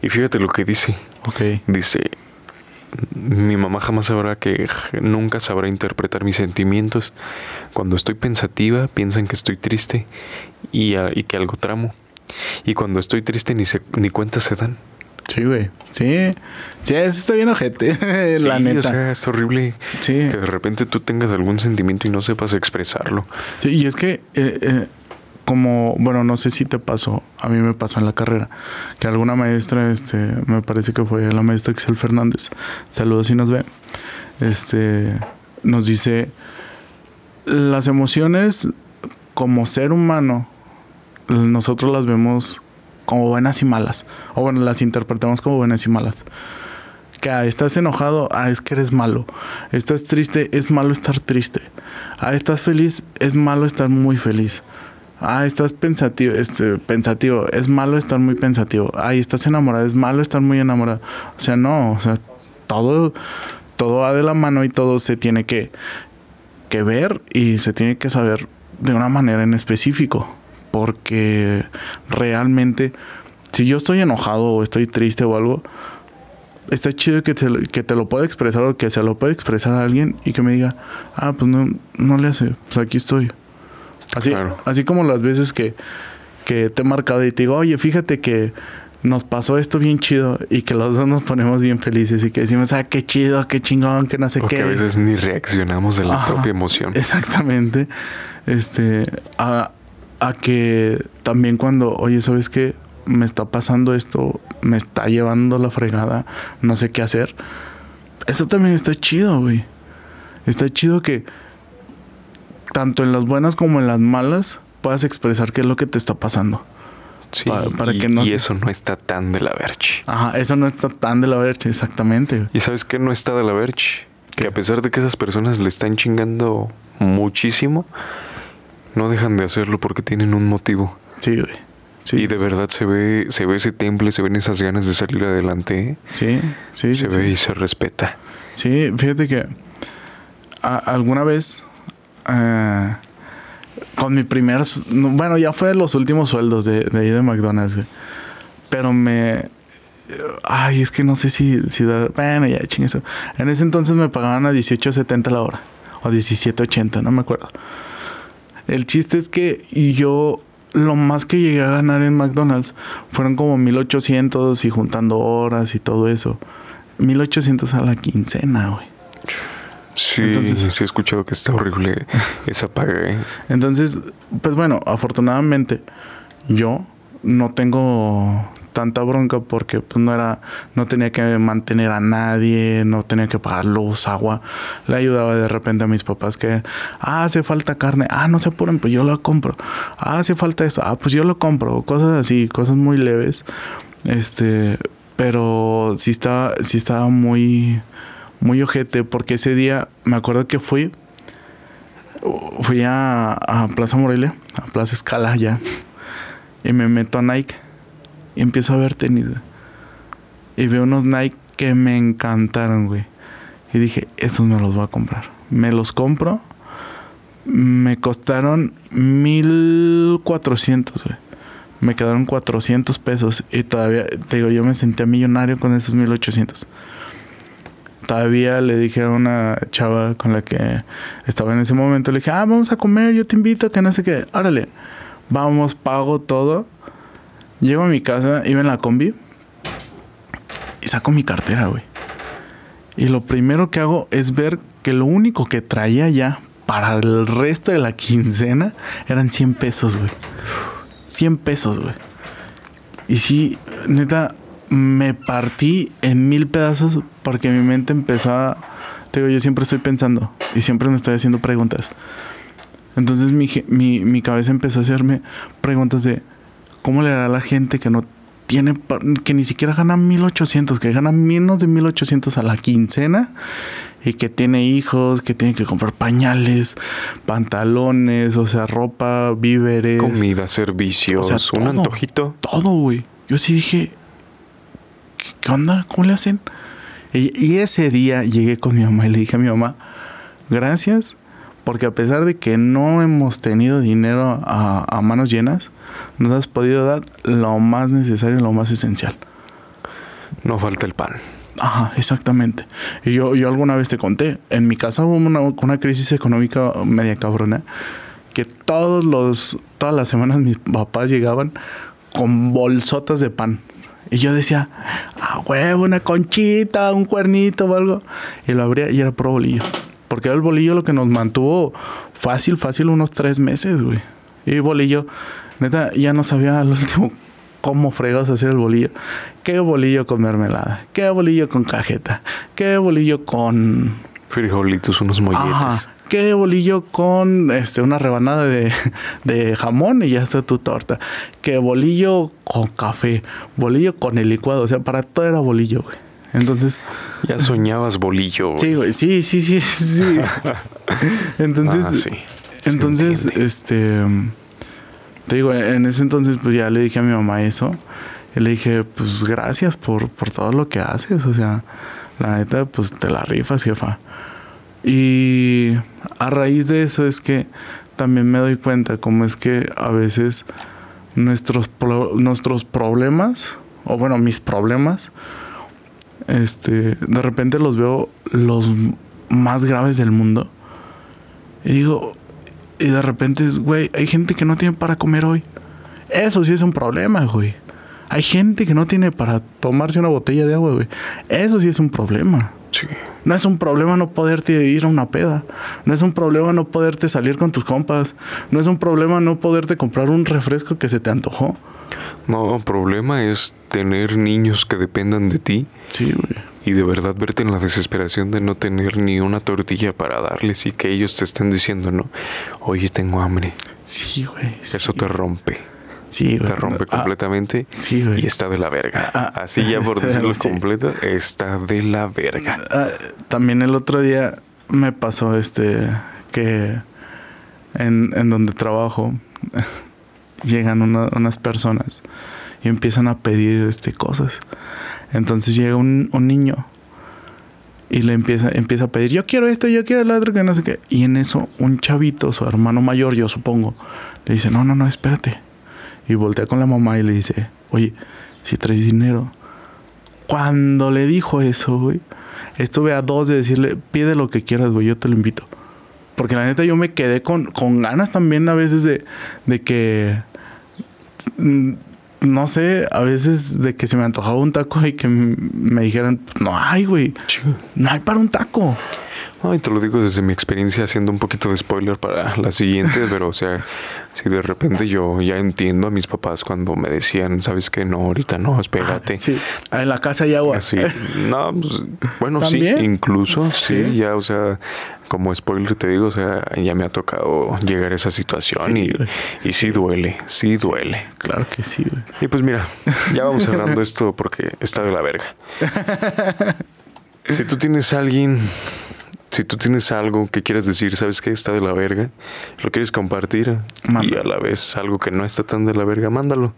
Y fíjate lo que dice. ok. Dice, mi mamá jamás sabrá que nunca sabrá interpretar mis sentimientos. Cuando estoy pensativa, piensan que estoy triste y, a- y que algo tramo. Y cuando estoy triste ni, se, ni cuenta se dan. Sí, güey. Sí. Sí, eso está bien ojete. la Sí, neta. O sea, es horrible sí. que de repente tú tengas algún sentimiento y no sepas expresarlo. Sí, y es que, eh, eh, como, bueno, no sé si te pasó, a mí me pasó en la carrera, que alguna maestra, este, me parece que fue la maestra Excel Fernández, saludos si nos ve, este, nos dice, las emociones como ser humano, nosotros las vemos como buenas y malas, o bueno, las interpretamos como buenas y malas. Que ah, estás enojado, ah, es que eres malo. Estás triste, es malo estar triste. Ah, estás feliz, es malo estar muy feliz. Ah, estás pensativo, este, pensativo, es malo estar muy pensativo. Ah, estás enamorado, es malo estar muy enamorado. O sea, no, o sea, todo, todo va de la mano y todo se tiene que, que ver y se tiene que saber de una manera en específico. Porque realmente, si yo estoy enojado o estoy triste o algo, está chido que te, que te lo pueda expresar o que se lo pueda expresar a alguien y que me diga, ah, pues no, no le hace, pues aquí estoy. Así, Claro. así como las veces que, que te he marcado y te digo, oye, fíjate que nos pasó esto bien chido y que los dos nos ponemos bien felices y que decimos, ah, qué chido, qué chingón, que no sé O qué. que a veces ni reaccionamos de la Ajá, propia emoción. Exactamente. Este, a, a que también cuando, oye, ¿sabes qué? Me está pasando esto, me está llevando la fregada, no sé qué hacer. Eso también está chido, güey. Está chido que tanto en las buenas como en las malas puedas expresar qué es lo que te está pasando. Sí, pa- para y, que no y se- eso no está tan de la verge. Ajá, eso no está tan de la verga, exactamente. ¿Y sabes qué no está de la verge? ¿Qué? Que a pesar de que esas personas le están chingando muchísimo, no dejan de hacerlo porque tienen un motivo. Sí, güey. Sí, y de verdad se ve, se ve ese temple, se ven esas ganas de salir adelante. ¿eh? Sí, sí, se sí, ve y se respeta. Sí, fíjate que a- alguna vez eh, con mi primer, bueno, ya fue de los últimos sueldos de, de ahí de McDonald's, güey. Pero me, ay, es que no sé si, si dar- bueno, ya chingue eso. En ese entonces me pagaban a 18.70 la hora o 17.80, no me acuerdo. El chiste es que yo lo más que llegué a ganar en McDonald's fueron como 1800 y juntando horas y todo eso. 1800 a la quincena, güey. Sí, Entonces- sí he escuchado que está horrible esa paga. ¿eh? Entonces, pues bueno, afortunadamente yo no tengo tanta bronca porque pues no era no tenía que mantener a nadie, no tenía que pagar luz, agua. Le ayudaba de repente a mis papás que ah, hace falta carne, ah, no se apuren, pues yo lo compro. Ah, hace falta eso, ah, pues yo lo compro, cosas así, cosas muy leves. Este, pero sí estaba sí estaba muy muy ojete porque ese día me acuerdo que fui fui a, a Plaza Morelia, a Plaza Escala ya, y me meto a Nike y empiezo a ver tenis. Y veo unos Nike que me encantaron, güey. Y dije, esos me los voy a comprar. Me los compro. Me costaron 1400, güey. Me quedaron 400 pesos. Y todavía, te digo, yo me sentía millonario con esos 1800. Todavía le dije a una chava con la que estaba en ese momento, le dije, ah, vamos a comer, yo te invito, que no sé qué. Órale, vamos, pago todo. Llego a mi casa, iba en la combi y saco mi cartera, güey. Y lo primero que hago es ver que lo único que traía ya para el resto de la quincena eran 100 pesos, güey. 100 pesos, güey. Y sí, neta, me partí en mil pedazos porque mi mente empezó a... Te digo, yo siempre estoy pensando y siempre me estoy haciendo preguntas. Entonces mi, mi, mi cabeza empezó a hacerme preguntas de cómo le hará a la gente que no tiene, que ni siquiera gana 1800, que gana menos de 1800 a la quincena y que tiene hijos, que tiene que comprar pañales, pantalones, o sea, ropa, víveres, comida, servicios, un antojito. Todo, güey. Yo sí dije, ¿qué onda? ¿Cómo le hacen? Y, ese día llegué con mi mamá y le dije a mi mamá, gracias, porque a pesar de que no hemos tenido dinero a, manos llenas, nos has podido dar lo más necesario, lo más esencial. No falta el pan. Ajá, exactamente. Y yo, yo alguna vez te conté, en mi casa hubo una, una crisis económica media cabrona, que todos los, todas las semanas mis papás llegaban con bolsotas de pan. Y yo decía, ah, huevo, una conchita, un cuernito o algo. Y lo abría y era pro bolillo. Porque era el bolillo lo que nos mantuvo fácil, fácil unos tres meses, güey. Y bolillo, neta, ya no sabía al último cómo fregados hacer el bolillo. ¿Qué bolillo con mermelada? ¿Qué bolillo con cajeta? ¿Qué bolillo con... Frijolitos, unos molletes. ¿Qué bolillo con este, una rebanada de, de, jamón y ya está tu torta? ¿Qué bolillo con café? Bolillo con el licuado. O sea, para todo era bolillo, güey. Entonces. Ya soñabas bolillo, güey. Sí, güey. Sí, sí, sí, sí. entonces. Ah, sí. Entonces, este. Te digo, en ese entonces, pues ya le dije a mi mamá eso. Y le dije, pues gracias por, por todo lo que haces. O sea, la neta, pues te la rifas, jefa. Y a raíz de eso es que también me doy cuenta cómo es que a veces nuestros, nuestros problemas, o bueno, mis problemas, este, de repente los veo los más graves del mundo. Y digo, y de repente es, güey, hay gente que no tiene para comer hoy. Eso sí es un problema, güey. Hay gente que no tiene para tomarse una botella de agua, güey. Eso sí es un problema. No es un problema no poderte ir a una peda. No es un problema no poderte salir con tus compas. No es un problema no poderte comprar un refresco que se te antojó. No, el problema es tener niños que dependan de ti. Sí, güey. Y de verdad verte en la desesperación de no tener ni una tortilla para darles y que ellos te estén diciendo, no, oye, tengo hambre. Sí, güey. Eso te rompe. Sí, Te rompe ah, completamente. sí, güey. Y está de la verga. Ah, ah, Así ya por decirlo completo, está de la verga. también el otro día me pasó este que en, en donde trabajo llegan unas personas y empiezan a pedir este cosas. Entonces llega un, un niño y le empieza, empieza a pedir, yo quiero esto, yo quiero el otro, que no sé qué. Y en eso un chavito, su hermano mayor, yo supongo, le dice, no, no, no, espérate y voltea con la mamá y le dice, oye, si traes dinero. Cuando le dijo eso, güey, estuve a dos de decirle, pide lo que quieras, güey, yo te lo invito. Porque la neta yo me quedé con, con ganas también a veces de, de que, mm, no sé, a veces de que se me antojaba un taco y que me dijeran, no hay, güey, no hay para un taco. No, y te lo digo desde mi experiencia haciendo un poquito de spoiler para la siguiente, pero o sea, si de repente yo ya entiendo a mis papás cuando me decían, sabes que no, ahorita no, espérate. Sí, en la casa hay agua. Sí, no, pues, bueno, sí, incluso, sí, ya, o sea, como spoiler te digo, o sea, ya me ha tocado llegar a esa situación y, y, sí duele, sí, duele. Claro que sí, güey. Y pues mira, ya vamos cerrando esto porque está de la verga. si tú tienes a alguien Si tú tienes algo que quieres decir, sabes que está de la verga, lo quieres compartir y Mándalo. a la vez algo que no está tan de la verga, mándalo.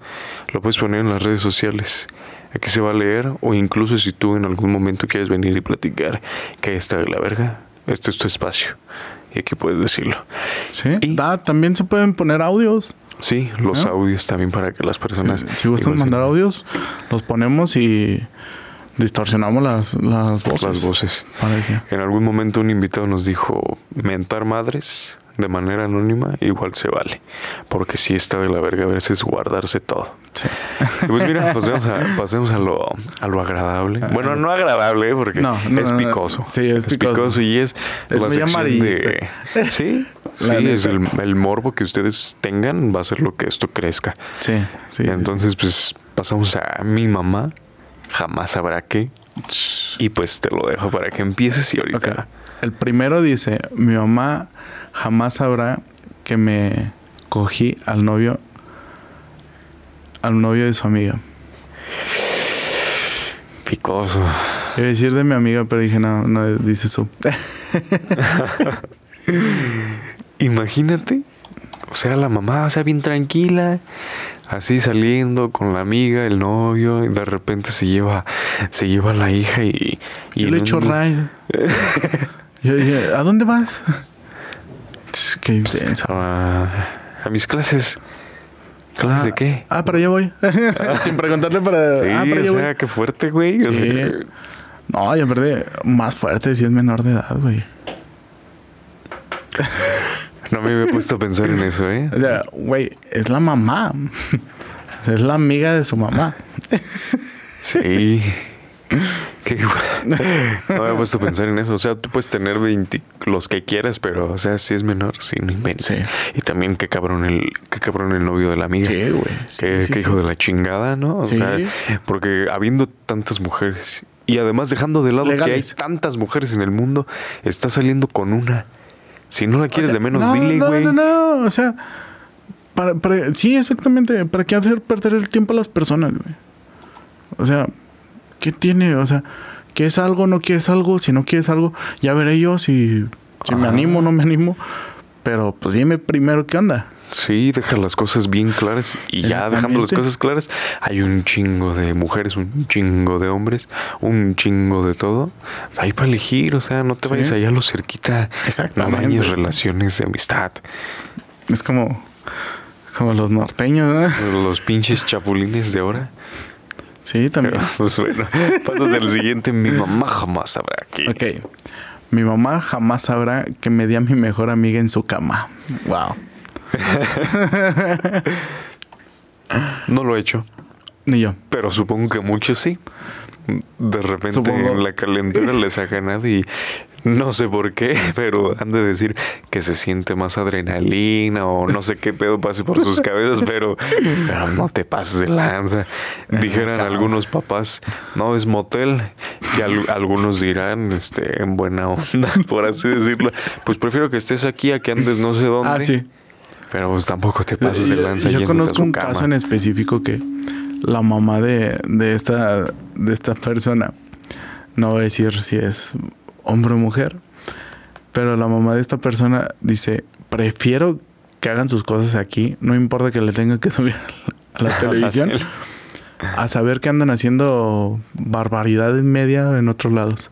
Lo puedes poner en las redes sociales. Aquí se va a leer o incluso si tú en algún momento quieres venir y platicar que está de la verga, este es tu espacio y aquí puedes decirlo. Sí. Y- también se pueden poner audios. Sí, los ¿No? audios también para que las personas... Si gustan mandar audios, los ponemos y distorsionamos las, las voces. Las voces. En algún momento un invitado nos dijo, mentar madres de manera anónima igual se vale. Porque sí está de la verga a veces guardarse todo. sí. Pues mira, pasemos a, pasemos a, lo, a lo agradable. Bueno, no agradable, ¿eh? porque No, no, es no. picoso. Sí, es picoso. y es, Es la sección de... Sí, La sí, es el, el morbo que ustedes tengan va a ser lo que esto crezca. Sí, sí. sí, Entonces, pues pasamos a mi mamá. Jamás sabrá qué. Y pues te lo dejo para que empieces y ahorita... El primero dice, mi mamá jamás sabrá que me cogí al novio al novio de su amiga. Picoso. Iba a decir de mi amiga, pero dije, no, no, dice su. Imagínate, o sea, la mamá, o sea, bien tranquila, así saliendo con la amiga, el novio, y de repente se lleva, se lleva a la hija y, y Yo le un- echo ride. Yo dije, ¿a dónde vas? Qué pues, intenso. a, a mis clases. ¿Clases Ah, de qué? Ah, para allá voy. Sin preguntarle para. Sí, ah, para o sea, voy. qué fuerte, güey. O Sí. sea, No, y en verdad, más fuerte si es menor de edad, güey. no me había puesto a pensar en eso, ¿eh? O sea, güey, es la mamá. Es la amiga de su mamá. Sí. Qué. No me había puesto a pensar en eso. O sea, tú puedes tener 20, los que quieras, pero, o sea, si es menor, sí, no inventes. Sí. Y también qué cabrón el, qué cabrón el novio de la amiga. Sí, güey. Sí, Qué, sí, qué sí. hijo de la chingada, ¿no? O sea, porque habiendo tantas mujeres y además dejando de lado que hay tantas mujeres en el mundo, está saliendo con una. Si no la quieres O sea, de menos, no, dile, no, güey. No, no, o sea, para, para- sí, exactamente. ¿Para qué hacer perder el tiempo a las personas, güey? O sea, ¿qué tiene? O sea, ¿qué es algo? ¿No quieres algo? Si no quieres algo, ya veré yo si, si me animo o no me animo. Pero pues dime primero qué onda. Sí, deja las cosas bien claras y ya dejando las cosas claras, hay un chingo de mujeres, un chingo de hombres, un chingo de todo. Hay para elegir, o sea, no te Sí. vayas allá a lo cerquita. No Exactamente. dañes relaciones de amistad. Es como, como los norteños, ¿no? Los pinches chapulines de ahora. Sí, también. Pero, pues bueno, pásate al siguiente. Mi mamá jamás sabrá que. Ok. Mi mamá jamás sabrá que me di a mi mejor amiga en su cama. Wow. No lo he hecho, Ni yo. pero supongo que muchos sí. De repente Supongo. en la calentura les ha ganado y no sé por qué, pero han de decir que se siente más adrenalina o no sé qué pedo pase por sus cabezas, pero, pero no te pases de lanza. Dijeran algunos papás, no es motel, y al- algunos dirán, este, en buena onda, por así decirlo. Pues prefiero que estés aquí a que andes no sé dónde. Ah, sí. Pero pues tampoco te pases de lanza. Yo a conozco un cama. caso en específico que la mamá de, de esta de esta persona, no voy a decir si es hombre o mujer, pero la mamá de esta persona dice, prefiero que hagan sus cosas aquí, no importa que le tengan que subir a la televisión, a saber que andan haciendo barbaridad en media en otros lados.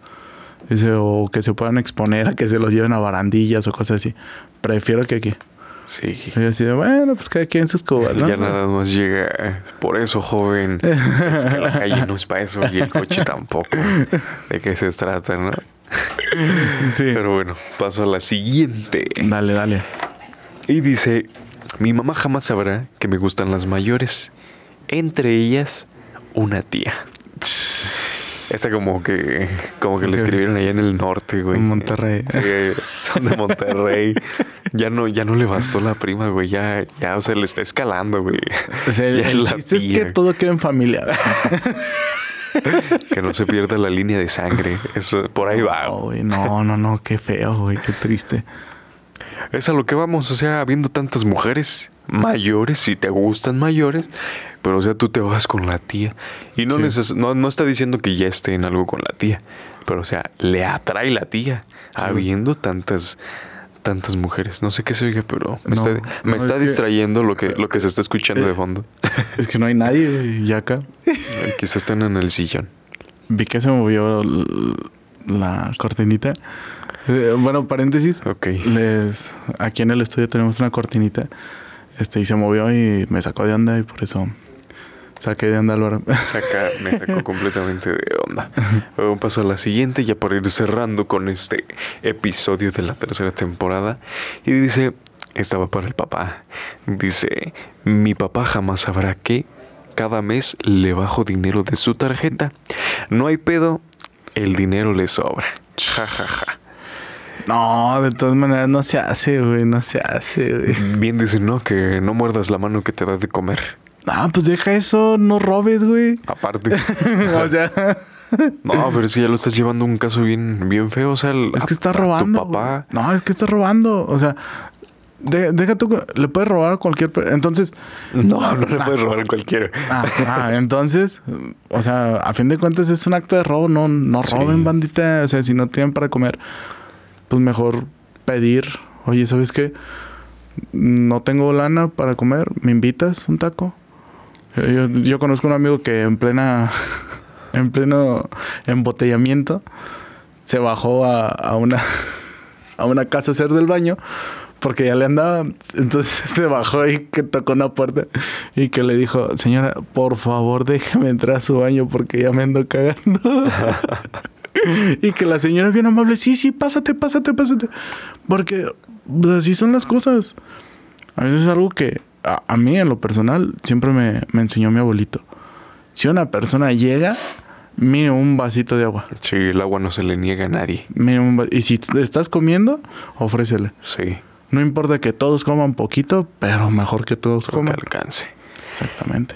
Dice, o que se puedan exponer a que se los lleven a barandillas o cosas así. Prefiero que aquí. Sí. Y así de, bueno, pues cada quien sus cubas, ¿no? Ya nada más llega. Por eso, joven. Es que la calle no es para eso y el coche tampoco. ¿De qué se trata, no? Sí. Pero bueno, paso a la siguiente. Dale, dale. Y dice: Mi mamá jamás sabrá que me gustan las mayores. Entre ellas, una tía. Esta como que como que le escribieron allá en el norte, güey. En Monterrey. Sí, son de Monterrey. Ya no, ya no le bastó la prima, güey. Ya, ya, o sea, le está escalando, güey. O sea, el, Ya es el chiste es tía. que todo queda en familia. Que no se pierda la línea de sangre. Eso, por ahí va. No, güey, no, no, no, qué feo, güey, qué triste. Es a lo que vamos, o sea, habiendo tantas mujeres mayores, si te gustan mayores, pero o sea, tú te vas con la tía. Y no, Sí. no, no está diciendo que ya esté en algo con la tía, pero o sea, le atrae la tía. habiendo tantas tantas mujeres. No sé qué se oye, pero me No, está, me no, está es que- distrayendo lo que, lo que se está escuchando de fondo. Es que no hay nadie, güey, y acá. Quizás están en el sillón. Vi que se movió la cortinita. Eh, bueno, paréntesis. Ok. Les, aquí en el estudio tenemos una cortinita. Este, y se movió y me sacó de onda y por eso saqué de onda Álvaro. Saca, me sacó completamente de onda. Luego paso a la siguiente, ya para ir cerrando con este episodio de la tercera temporada. Y dice, estaba para el papá. Dice, mi papá jamás sabrá que cada mes le bajo dinero de su tarjeta. No hay pedo, el dinero le sobra. Ja, ja, ja. No, de todas maneras no se hace, güey, no se hace, güey. Bien dicen, ¿no? Que no muerdas la mano que te da de comer. Ah, pues deja eso, no robes, güey. Aparte. o sea, No, pero es que ya lo estás llevando un caso bien, bien feo. O sea, el- es que a- está a robando. Tu papá. güey. No, es que está robando. O sea, de- deja tú, que- le puedes robar a cualquier. Entonces, No, no le puedes robar a cualquiera. ah, ah, entonces, o sea, a fin de cuentas es un acto de robo. No, no Sí. roben, bandita. O sea, si no tienen para comer, pues mejor pedir. Oye, ¿sabes qué? No tengo lana para comer. ¿Me invitas un taco? Yo, yo- conozco un amigo que en plena, en pleno embotellamiento, se bajó a, a una, a una casa a hacer del baño porque ya le andaba. Entonces se bajó y que tocó una puerta y que le dijo, señora, por favor déjeme entrar a su baño porque ya me ando cagando. Y que la señora bien amable, sí, sí, pásate, pásate, pásate. Porque pues, así son las cosas. A veces es algo que a, a mí en lo personal siempre me, me enseñó mi abuelito. Si una persona llega, mínimo un vasito de agua. Sí, el agua no se le niega a nadie. Mínimo un y si estás comiendo, ofrécele. Sí, No importa que todos coman poquito, pero mejor que todos lo que coman. alcance. Exactamente.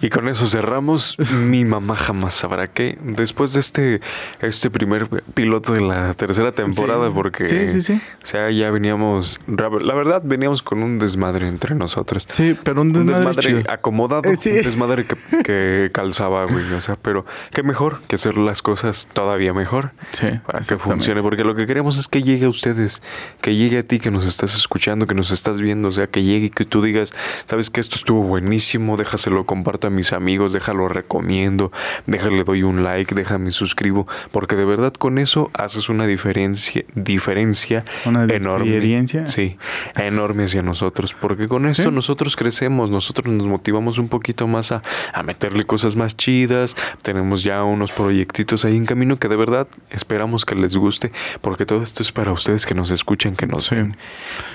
Y con eso cerramos. Mi mamá jamás sabrá que después de este, este primer piloto de la tercera temporada, Sí. porque Sí, sí, sí. o sea, ya veníamos, la verdad, veníamos con un desmadre entre nosotros. Sí, pero un Un desmadre, desmadre chido. acomodado, Eh, sí. un desmadre que, que calzaba, güey. O sea, pero qué mejor que hacer las cosas todavía mejor. Sí, para que funcione, porque lo que queremos es que llegue a ustedes, que llegue a ti que nos estás escuchando, que nos estás viendo, o sea, que llegue y que tú digas, sabes que esto estuvo buenísimo, déjaselo, comparto a mis amigos, déjalo recomiendo, déjale doy un like, déjame suscribo, porque de verdad con eso haces una diferencia, diferencia Una enorme. diferencia. Sí, enorme hacia nosotros, porque con esto Sí. nosotros crecemos, nosotros nos motivamos un poquito más a, a meterle cosas más chidas, tenemos ya unos proyectitos ahí en camino que de verdad esperamos que les guste, porque todo esto es para ustedes que nos escuchan, que nos Sí. ven.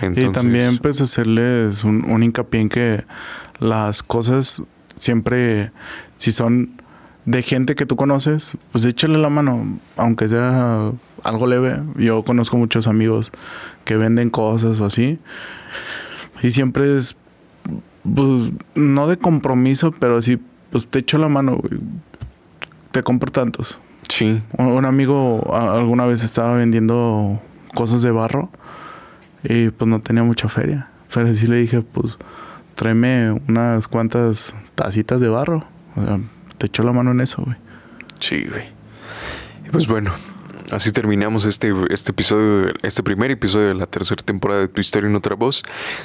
y Entonces, también pues hacerles un, un hincapié en que las cosas siempre, si son de gente que tú conoces, pues échale la mano, aunque sea algo leve. Yo conozco muchos amigos que venden cosas o así. Y siempre es, pues, no de compromiso, pero sí, pues te echo la mano, güey. Te compro tantos. sí, Un, un amigo alguna vez estaba vendiendo cosas de barro y pues no tenía mucha feria. Pero sí le dije, pues tráeme unas cuantas tacitas de barro. O sea, te echó la mano en eso, güey. sí, güey. Y pues bueno, así terminamos este, este episodio, este primer episodio de la tercera temporada de Tu Historia en Otra Voz.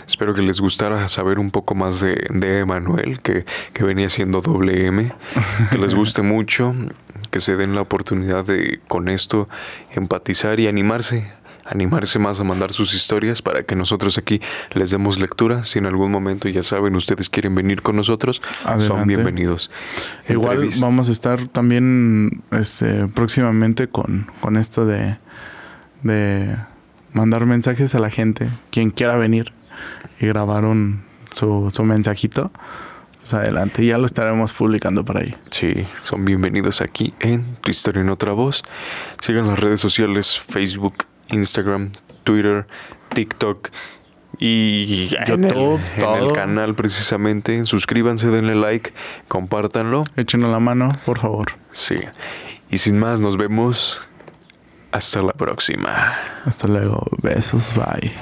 Espero que les gustara saber un poco más de, de Emanuel, que, que venía siendo doble M, que les guste mucho, que se den la oportunidad de con esto empatizar y animarse. Animarse más a mandar sus historias para que nosotros aquí les demos lectura. Si en algún momento, ya saben, ustedes quieren venir con nosotros, son bienvenidos. Igual vamos a estar también este, próximamente con, con esto de, de mandar mensajes a la gente. Quien quiera venir y grabar un, su, su mensajito, pues adelante. Ya lo estaremos publicando por ahí. Sí, son bienvenidos aquí en Tu Historia en Otra Voz. Sigan las redes sociales, Facebook, Instagram, Twitter, TikTok y en el, en el canal precisamente. Suscríbanse, denle like, compártanlo. Échenos la mano, por favor. Sí. Y sin más, nos vemos. Hasta la próxima. Hasta luego. Besos. Bye.